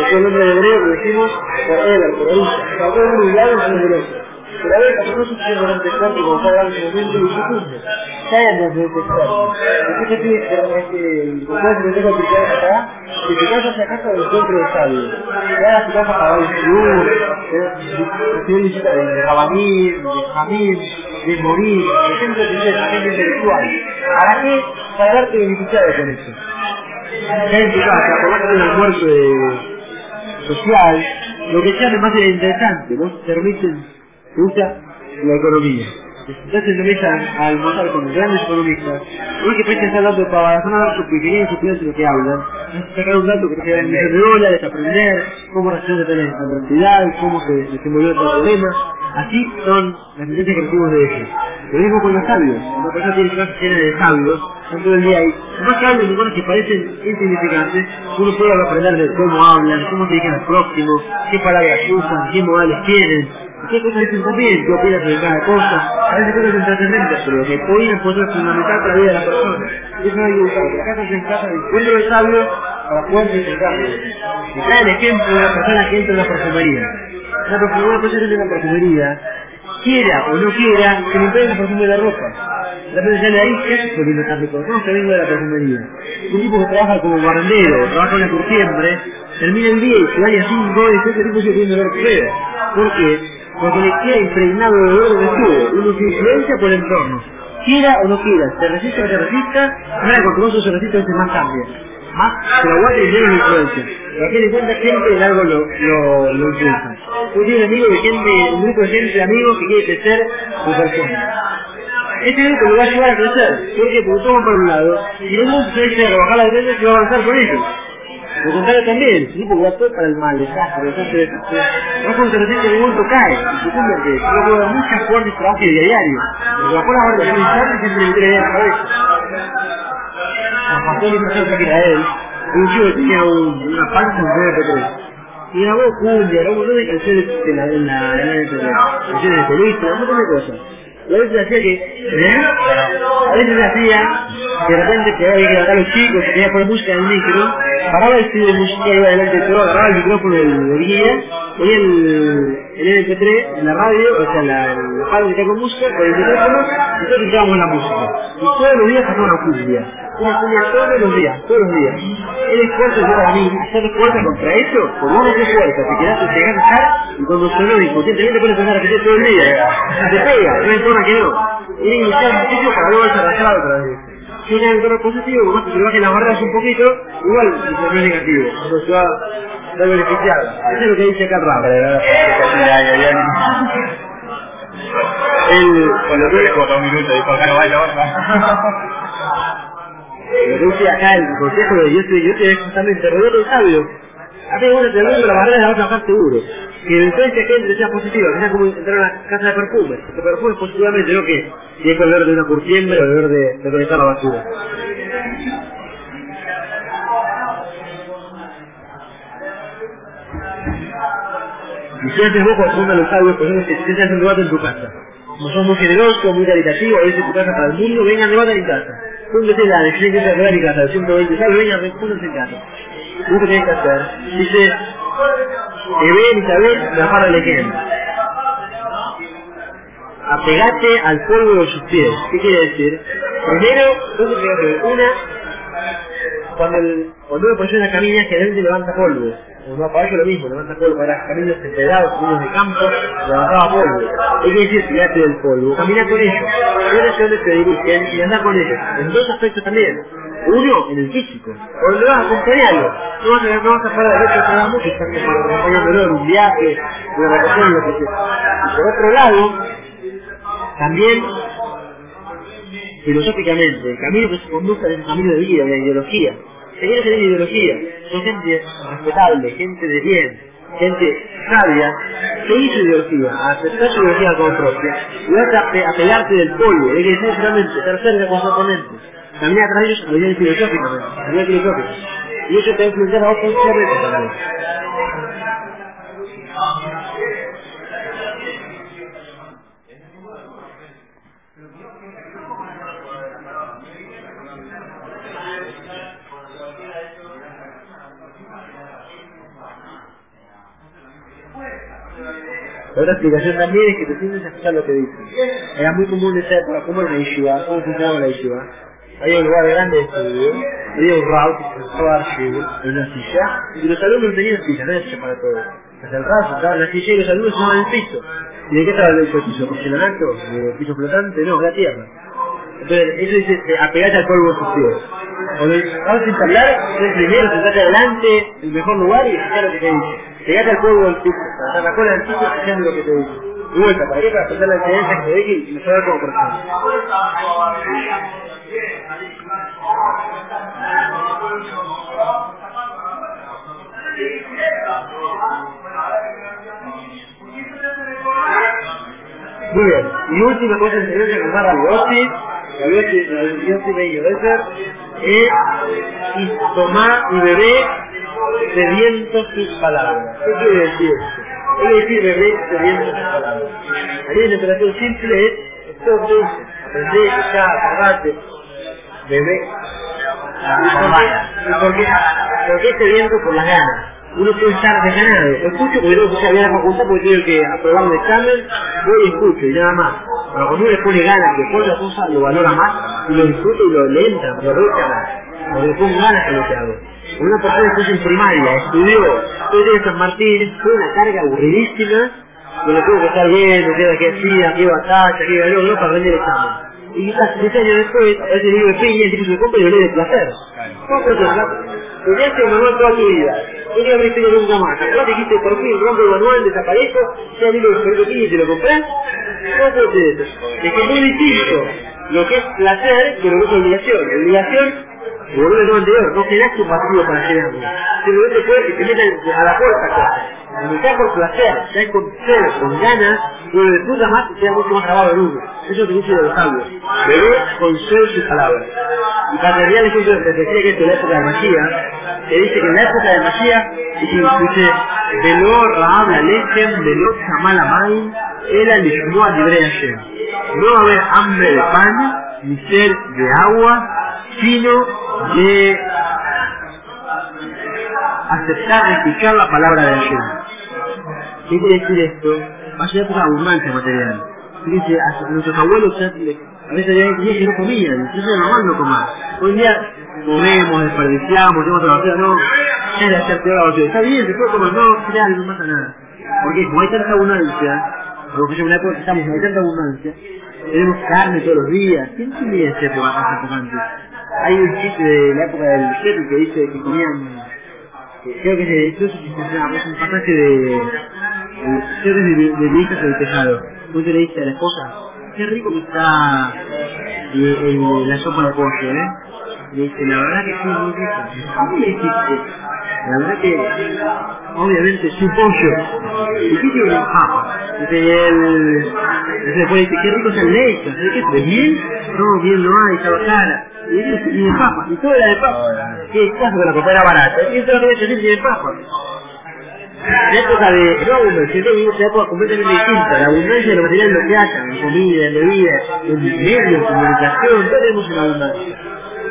es el nombre hebreo decimos por por todos los. Pero a veces no puede manifestar que como está en ese momento. Caen los que el consejo que que acá, que tu casa sea casa del encuentro de sabios. Que haga tu casa para el que de Rabanim, de Jamim, de de gente. ¿Para qué? Para darte beneficiado con eso. Ya en tu casa, que un almuerzo de social, lo que sea más interesante, vos permiten te gusta la economía. Entonces en la mesa a almorzar con grandes economistas, no es que estar para razonar sus pequeños opiniones de lo que hablan, sacar un dato que te queda en millón de dólares, aprender cómo reacciona la cantidad, cómo se desenvolvió el problema. Así son las tendencias que recibimos de ellos. Lo mismo con los sabios. Una persona tiene clases llenas de sabios, están todo el día ahí. Más que hablan de que parecen insignificantes, uno puede aprender de cómo hablan, cómo se dirigen al próximo, qué palabras usan, qué modales tienen, qué cosas dicen también, qué opinas de cada cosa. A veces cosas intrascendentes, pero que pueden poder fundamental para la vida de la persona. Eso no hay que buscar. La casa se encaja del encuentro de sabios para poder disfrutarlo. Y trae el ejemplo de una persona que entra en la perfumería. Una persona, una que entra en la perfumería, quiera o no quiera, se le pega el perfume de la ropa. La persona sale ahí, ¿qué haces poniendo tanto? No, que vengo de la perfumería. Un tipo que trabaja como barrendero, trabaja en la curtiembre, termina el día y se vaya 5 horas y ese tipo sigue teniendo olor feo. ¿Por qué? Porque le queda impregnado de olor de estuvo, uno se influencia por el entorno. Quiera o no quiera, se resiste o se resista, ahora cuando uno se resiste veces más cambia. Más se lo aguanta y menos influencia. Pero aquí en cuenta gente en algo lo, lo, lo impulsa. Uno tiene un amigo de gente, un grupo de gente de amigos que quiere crecer su persona. Ese grupo lo va a ayudar a crecer. ¿Por qué? Porque toma por un lado, y luego se dice a rebajar las veces y va a avanzar con ellos. Lo contrario también, sí, porque va todo para el mal, desastre, desastre, desastre. No se resiente el mundo cae, y convierte, yo veo muchas fuertes de diario. Porque la fuerza ahora de instante siempre le tiene la cabeza. San Pastor y Pastor que era él, un chico que tenía un, una panza en MP3. Y grabó cumbia, grabó un montón de canciones en la, en la, en la MP3. Canciones de película, un montón de cosas. Y a veces hacía que, ¿eh? A veces hacía que de repente que había que levantar a los chicos, que quería poner música en el micro, paraba el estudio de música, iba adelante de todo, agarraba el micrófono del, guía, ponía el, el MP3 en la radio, o sea, la, la fábrica con música, con el micrófono, y nosotros escuchábamos la música. Y todos los días sacaba una cumbia. Una todos los días, todos los días. El esfuerzo yo para mí, hacer fuerza contra eso, por uno que fuerza, te quedas, te a estar, y cuando sonó inconscientemente a pensar a repetir todo el día, te pega, no hay forma que no. Que iniciar muchísimo para luego arrastrar otra vez. Si el tono positivo, más que se le bajen las barreras un poquito, igual no es negativo. Entonces va a beneficiar. Eso es lo que dice acá el rap. El, Cuando tú como dos minutos, dijo acá no baila Lo que dice acá el consejo de yo estoy, yo estoy justamente rodeado de sabios. A mí uno te la barrera la vas a bajar seguro. Que la influencia que entre sea positiva, que sea como entrar a una casa de perfume. Que perfume positivamente, no que si es olor de una curtiembre o el de, de conectar la basura. Y si haces vos cuando los sabios, por ejemplo, que se un debate en tu casa. Como sos muy generoso, muy caritativo, a veces tu casa para el mundo, vengan, debate en casa. Júntese la de 100 que de mi casa, de 120 sabios, vengan, júntense en casa. ¿Tú qué tienes que hacer? Dice, que ven y sabes, la para el ejemplo. Apegate al polvo de sus pies. ¿Qué quiere decir? Primero, dos cosas que. Una, cuando, el, cuando una camilla, generalmente levanta polvo. Va a caballo lo mismo, levanta polvo. Para caminos empedrados, caminos de campo, levantaba polvo. ¿Qué quiere decir tirarte del polvo? Camina con ellos. Ver hacia dónde te dirigen y andar con ellos. En dos aspectos también. Uno, en el físico. Cuando le vas a acompañarlo. No vas a, no vas a parar de ver que mucho, estás acompañándolo en un viaje, una vacación, lo que sea. Y por otro lado, también filosóficamente, el camino que se conduce es el camino de vida, la ideología. Ellos tienen ideología, son gente respetable, gente de bien, gente sabia, que hizo ideología, aceptar su ideología como propia, y vas a, pe- a pegarte del polvo, hay que decir finalmente, estar cerca con sus oponentes, caminar atrás de ellos lo bien filosóficamente, nivel filosófico. Y eso te va a influenciar a otros también. Otra explicación también es que te sientes a escuchar lo que dicen. Era muy común esa época, ¿cómo era una yeshiva? ¿Cómo funcionaba la yeshiva? Había un lugar grande de estudio, había un route, un archivo, en una silla, y los alumnos tenían silla, no era para todos. Hasta el raso, estaba en la silla y los alumnos estaban en el piso. ¿Y de qué estaba el piso? ¿Porcelanato? ¿De piso flotante? No, era tierra. Entonces, eso dice, eh, apegate al polvo de sus pies. Cuando vas a ensayar, el primero, sentate adelante, el mejor lugar y escuchar lo que te dice. Pegate al polvo del piso, hasta la cola del piso escuchando lo que te dice. Y vuelta, ¿para qué? Para aprender la experiencia que te deje y mejorar como persona. Muy bien. Y última cosa tenemos que contar a Biossi, la Biossi, la Biossi Bello Besser, es y tomar y beber sediento sus palabras. ¿Qué quiere decir esto? ¿Qué quiere decir beber sediento sus palabras? Ahí en la operación simple es, es todo lo que dice. Acordarte, beber. ¿Y por qué? ¿Y por qué? ¿Por qué sediento por las ganas? uno puede estar desganado. Escucho porque tengo que escuchar bien la facultad porque tengo que aprobar un examen, voy y escucho y nada más. Pero cuando uno le pone ganas, le pone la cosa, lo valora más y lo disfruta y lo le entra, lo reta más. Porque le pongo ganas a lo que hago. Una persona que en primaria, estudió, en San Martín, fue una carga aburridísima, donde tuvo que estar que era que hacía, que batalla, que iba logro para rendir el examen. Y quizás 10 años después, a ese libro de piña, el tipo se lo compra y lo lee de placer. ¿Cómo te Estudiaste un manual toda tu vida. No te abriste nunca más. Acá te dijiste por fin, rompo el manual, desaparezco, sea el libro de Piña y te lo comprás. ¿Cómo puede ser eso? Es que es muy distinto lo que es placer que lo que es obligación. Obligación, y volver al tema anterior, no generas tu pasivo para llenarlo. Simplemente puedes que te metan a la puerta cosas. Cuando estás por placer, estás con cero, con ganas, uno disfruta más y queda mucho más grabado en uno. Eso es lo que dice de los sabios. Beber con cero sus palabras. Y para terminar el ejemplo que decía que es de la época de Masía, que dice que en la época de Masía, dice, Veló Raab la Lechem, Veló Shamal Amain, Ela Lishmoa Libre Hashem. No va a haber hambre de pan, ni sed de agua, sino de aceptar, escuchar la palabra de Hashem. ¿Qué quiere decir esto? Va a ser por abundancia material. A nuestros abuelos ya a veces había días que no comían, entonces era normal no comer. Hoy en día comemos, desperdiciamos, tenemos la basura, no, es de hacer peor la. Está bien, se puede comer, no, final, no pasa nada. Porque como hay tanta abundancia, porque yo en una época que estamos, hay tanta abundancia, tenemos carne todos los días. ¿Quién tiene esa época más importante? Hay un chiste de la época del Shepard que dice que comían, creo que es de, incluso es un pasaje de, creo de, de, de del tejado. Entonces le dice a la esposa, qué rico que está el, el- la sopa de pollo, ¿eh? Le dice, la verdad que sí, muy rico. ¿Cómo le dijiste? La verdad que, obviamente, su pollo. ¿Y qué tiene papa? Dice, dice, después dice, qué rico es el leche. ¿De qué? ¿De miel? No, miel no hay, estaba cara. Y y de papa. Y todo era de papa. ¿Qué pasa con la papa era barata? Y eso lo que dice, tiene papa. La época de no abundancia, yo vivimos una época completamente distinta. La abundancia de lo material es lo que haya, en comida, en bebida, en medios, en comunicación, todo tenemos en abundancia.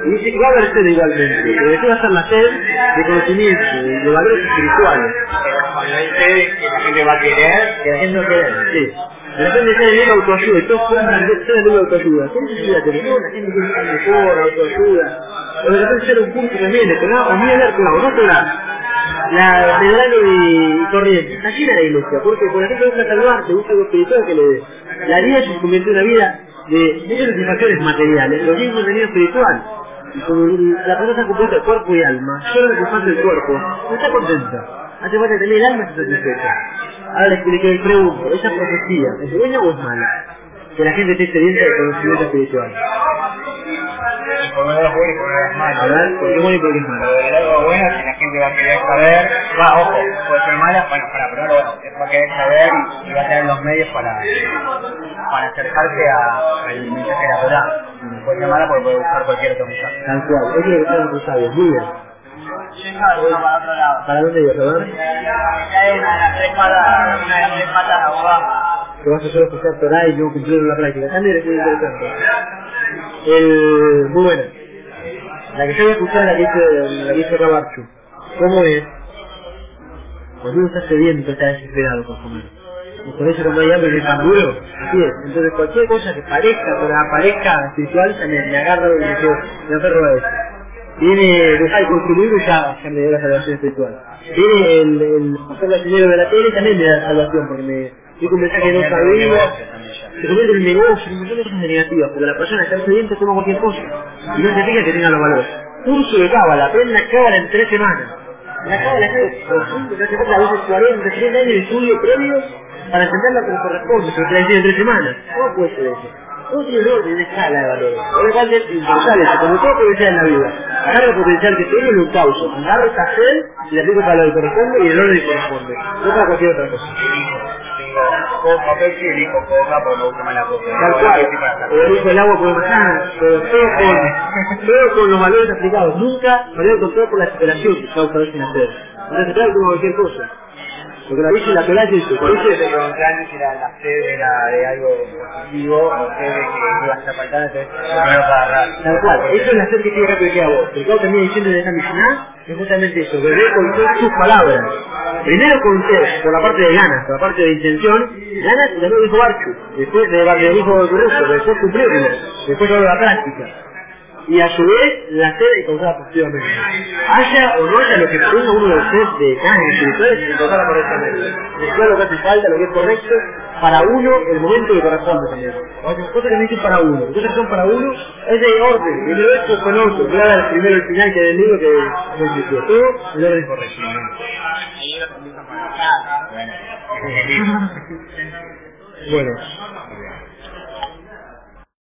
Y dice que va a haber sed igualmente, pero después va a ser la sed de conocimiento, de, de valores espirituales. Pero cuando hay sed, que la gente va a querer, Que la gente no quiere, sí. De repente en el autoayuda, y todos compran ser el autoayuda. ¿Qué necesidad tenemos? La gente quiere estar mejor, autoayuda. O de repente ser un curso también, de o mira el clavo, no pegar. La Medrano y, Corriente, está llena la iglesia, porque por la gente busca salvarse, busca algo espiritual que le dé. La vida se convirtió en una vida de muchas satisfacciones materiales, pero tiene un contenido espiritual. Y como la persona está compuesta de cuerpo y alma, solo lo que falta el cuerpo, no está contenta. Hace falta tener el alma satisfecha. Ahora les expliqué y pregunto, ¿esa profecía es buena o es mala? Que la gente esté sedienta de conocimiento espiritual. y por menos bueno y por menos malo. A ver, ¿por qué es bueno y por qué es malo? De algo bueno que la gente va a querer saber, va, ojo, puede ser mala, bueno, para, pero bueno, va a querer saber y, va a tener los medios para, para acercarse a- al mensaje de la Torah. Puede ser mala porque puede buscar cualquier otro mensaje. Tal cual, es lo que están los sabios. Muy bien. Para otro lado. ¿Para dónde ibas a ver? Hay una de las tres patas, una de las tres patas abogada. que vas a solo escuchar Torah y no cumplirlo en la práctica. También es muy interesante. El, muy buena. La que yo voy a escuchar es la que hizo, la que hizo Cabarchu. ¿Cómo es? Cuando uno está sediento, está desesperado por comer. Y por eso cuando hay hambre tan duro. Así es. Entonces cualquier cosa que parezca, pero aparezca espiritual, ya me, me agarro y me me aferro a eso. Viene dejar de consumir y ya, ya me dio la salvación espiritual. Viene el, el hacer la dinero de la tele y también me da salvación porque me un mensaje que no sabía. Se convierte en negocio, un montón de cosas negativas, porque la persona está sedienta toma cualquier cosa y no se fija que tenga los valores. Curso de cábala, aprenda cábala en tres semanas. La cábala es profundo, que hace falta a veces 40, 30 años de estudio previos para entender lo que le corresponde, pero te la en tres semanas. ¿Cómo puede ser eso? Tiene un orden, escala de valores. Por lo cual es impulsar eso, como todo potencial en la vida. Agarra el potencial que tengo y lo causo. Agarro esta sed y le aplico para lo que corresponde y el orden que corresponde. No para cualquier otra cosa. Coca, Pepsi, elijo porque me gusta más la. Tal cual. Elijo el agua por pero con, los valores aplicados. Nunca valor con todo por la superación que causa a veces como cualquier cosa. Porque la dice la Torah es eso. Por eso te si era la sed era de algo positivo o sed de que ibas a faltar, entonces primero para agarrar. Tal cual, eso es la sed que tiene que pedir a vos. El Cabo termina diciendo en esa Mishnah es justamente eso, beber con todas sus palabras. Primero con por la parte de ganas, por la parte de intención, ganas y también dijo Barchu, después de Barchu dijo Russo, después cumplirlo, después de la práctica. Y a su vez, la sed causada positivamente. Haya o no haya lo que tenga uno de sed de ganas espirituales, se causará correctamente. Mezclar lo que hace falta, lo que es correcto, para uno, el momento que corresponde también. Otras cosas que dicen para uno, cosas son para uno, es de orden, primero esto con otro, voy a dar primero el final que del libro que no existió. Todo el orden correcto. Bueno,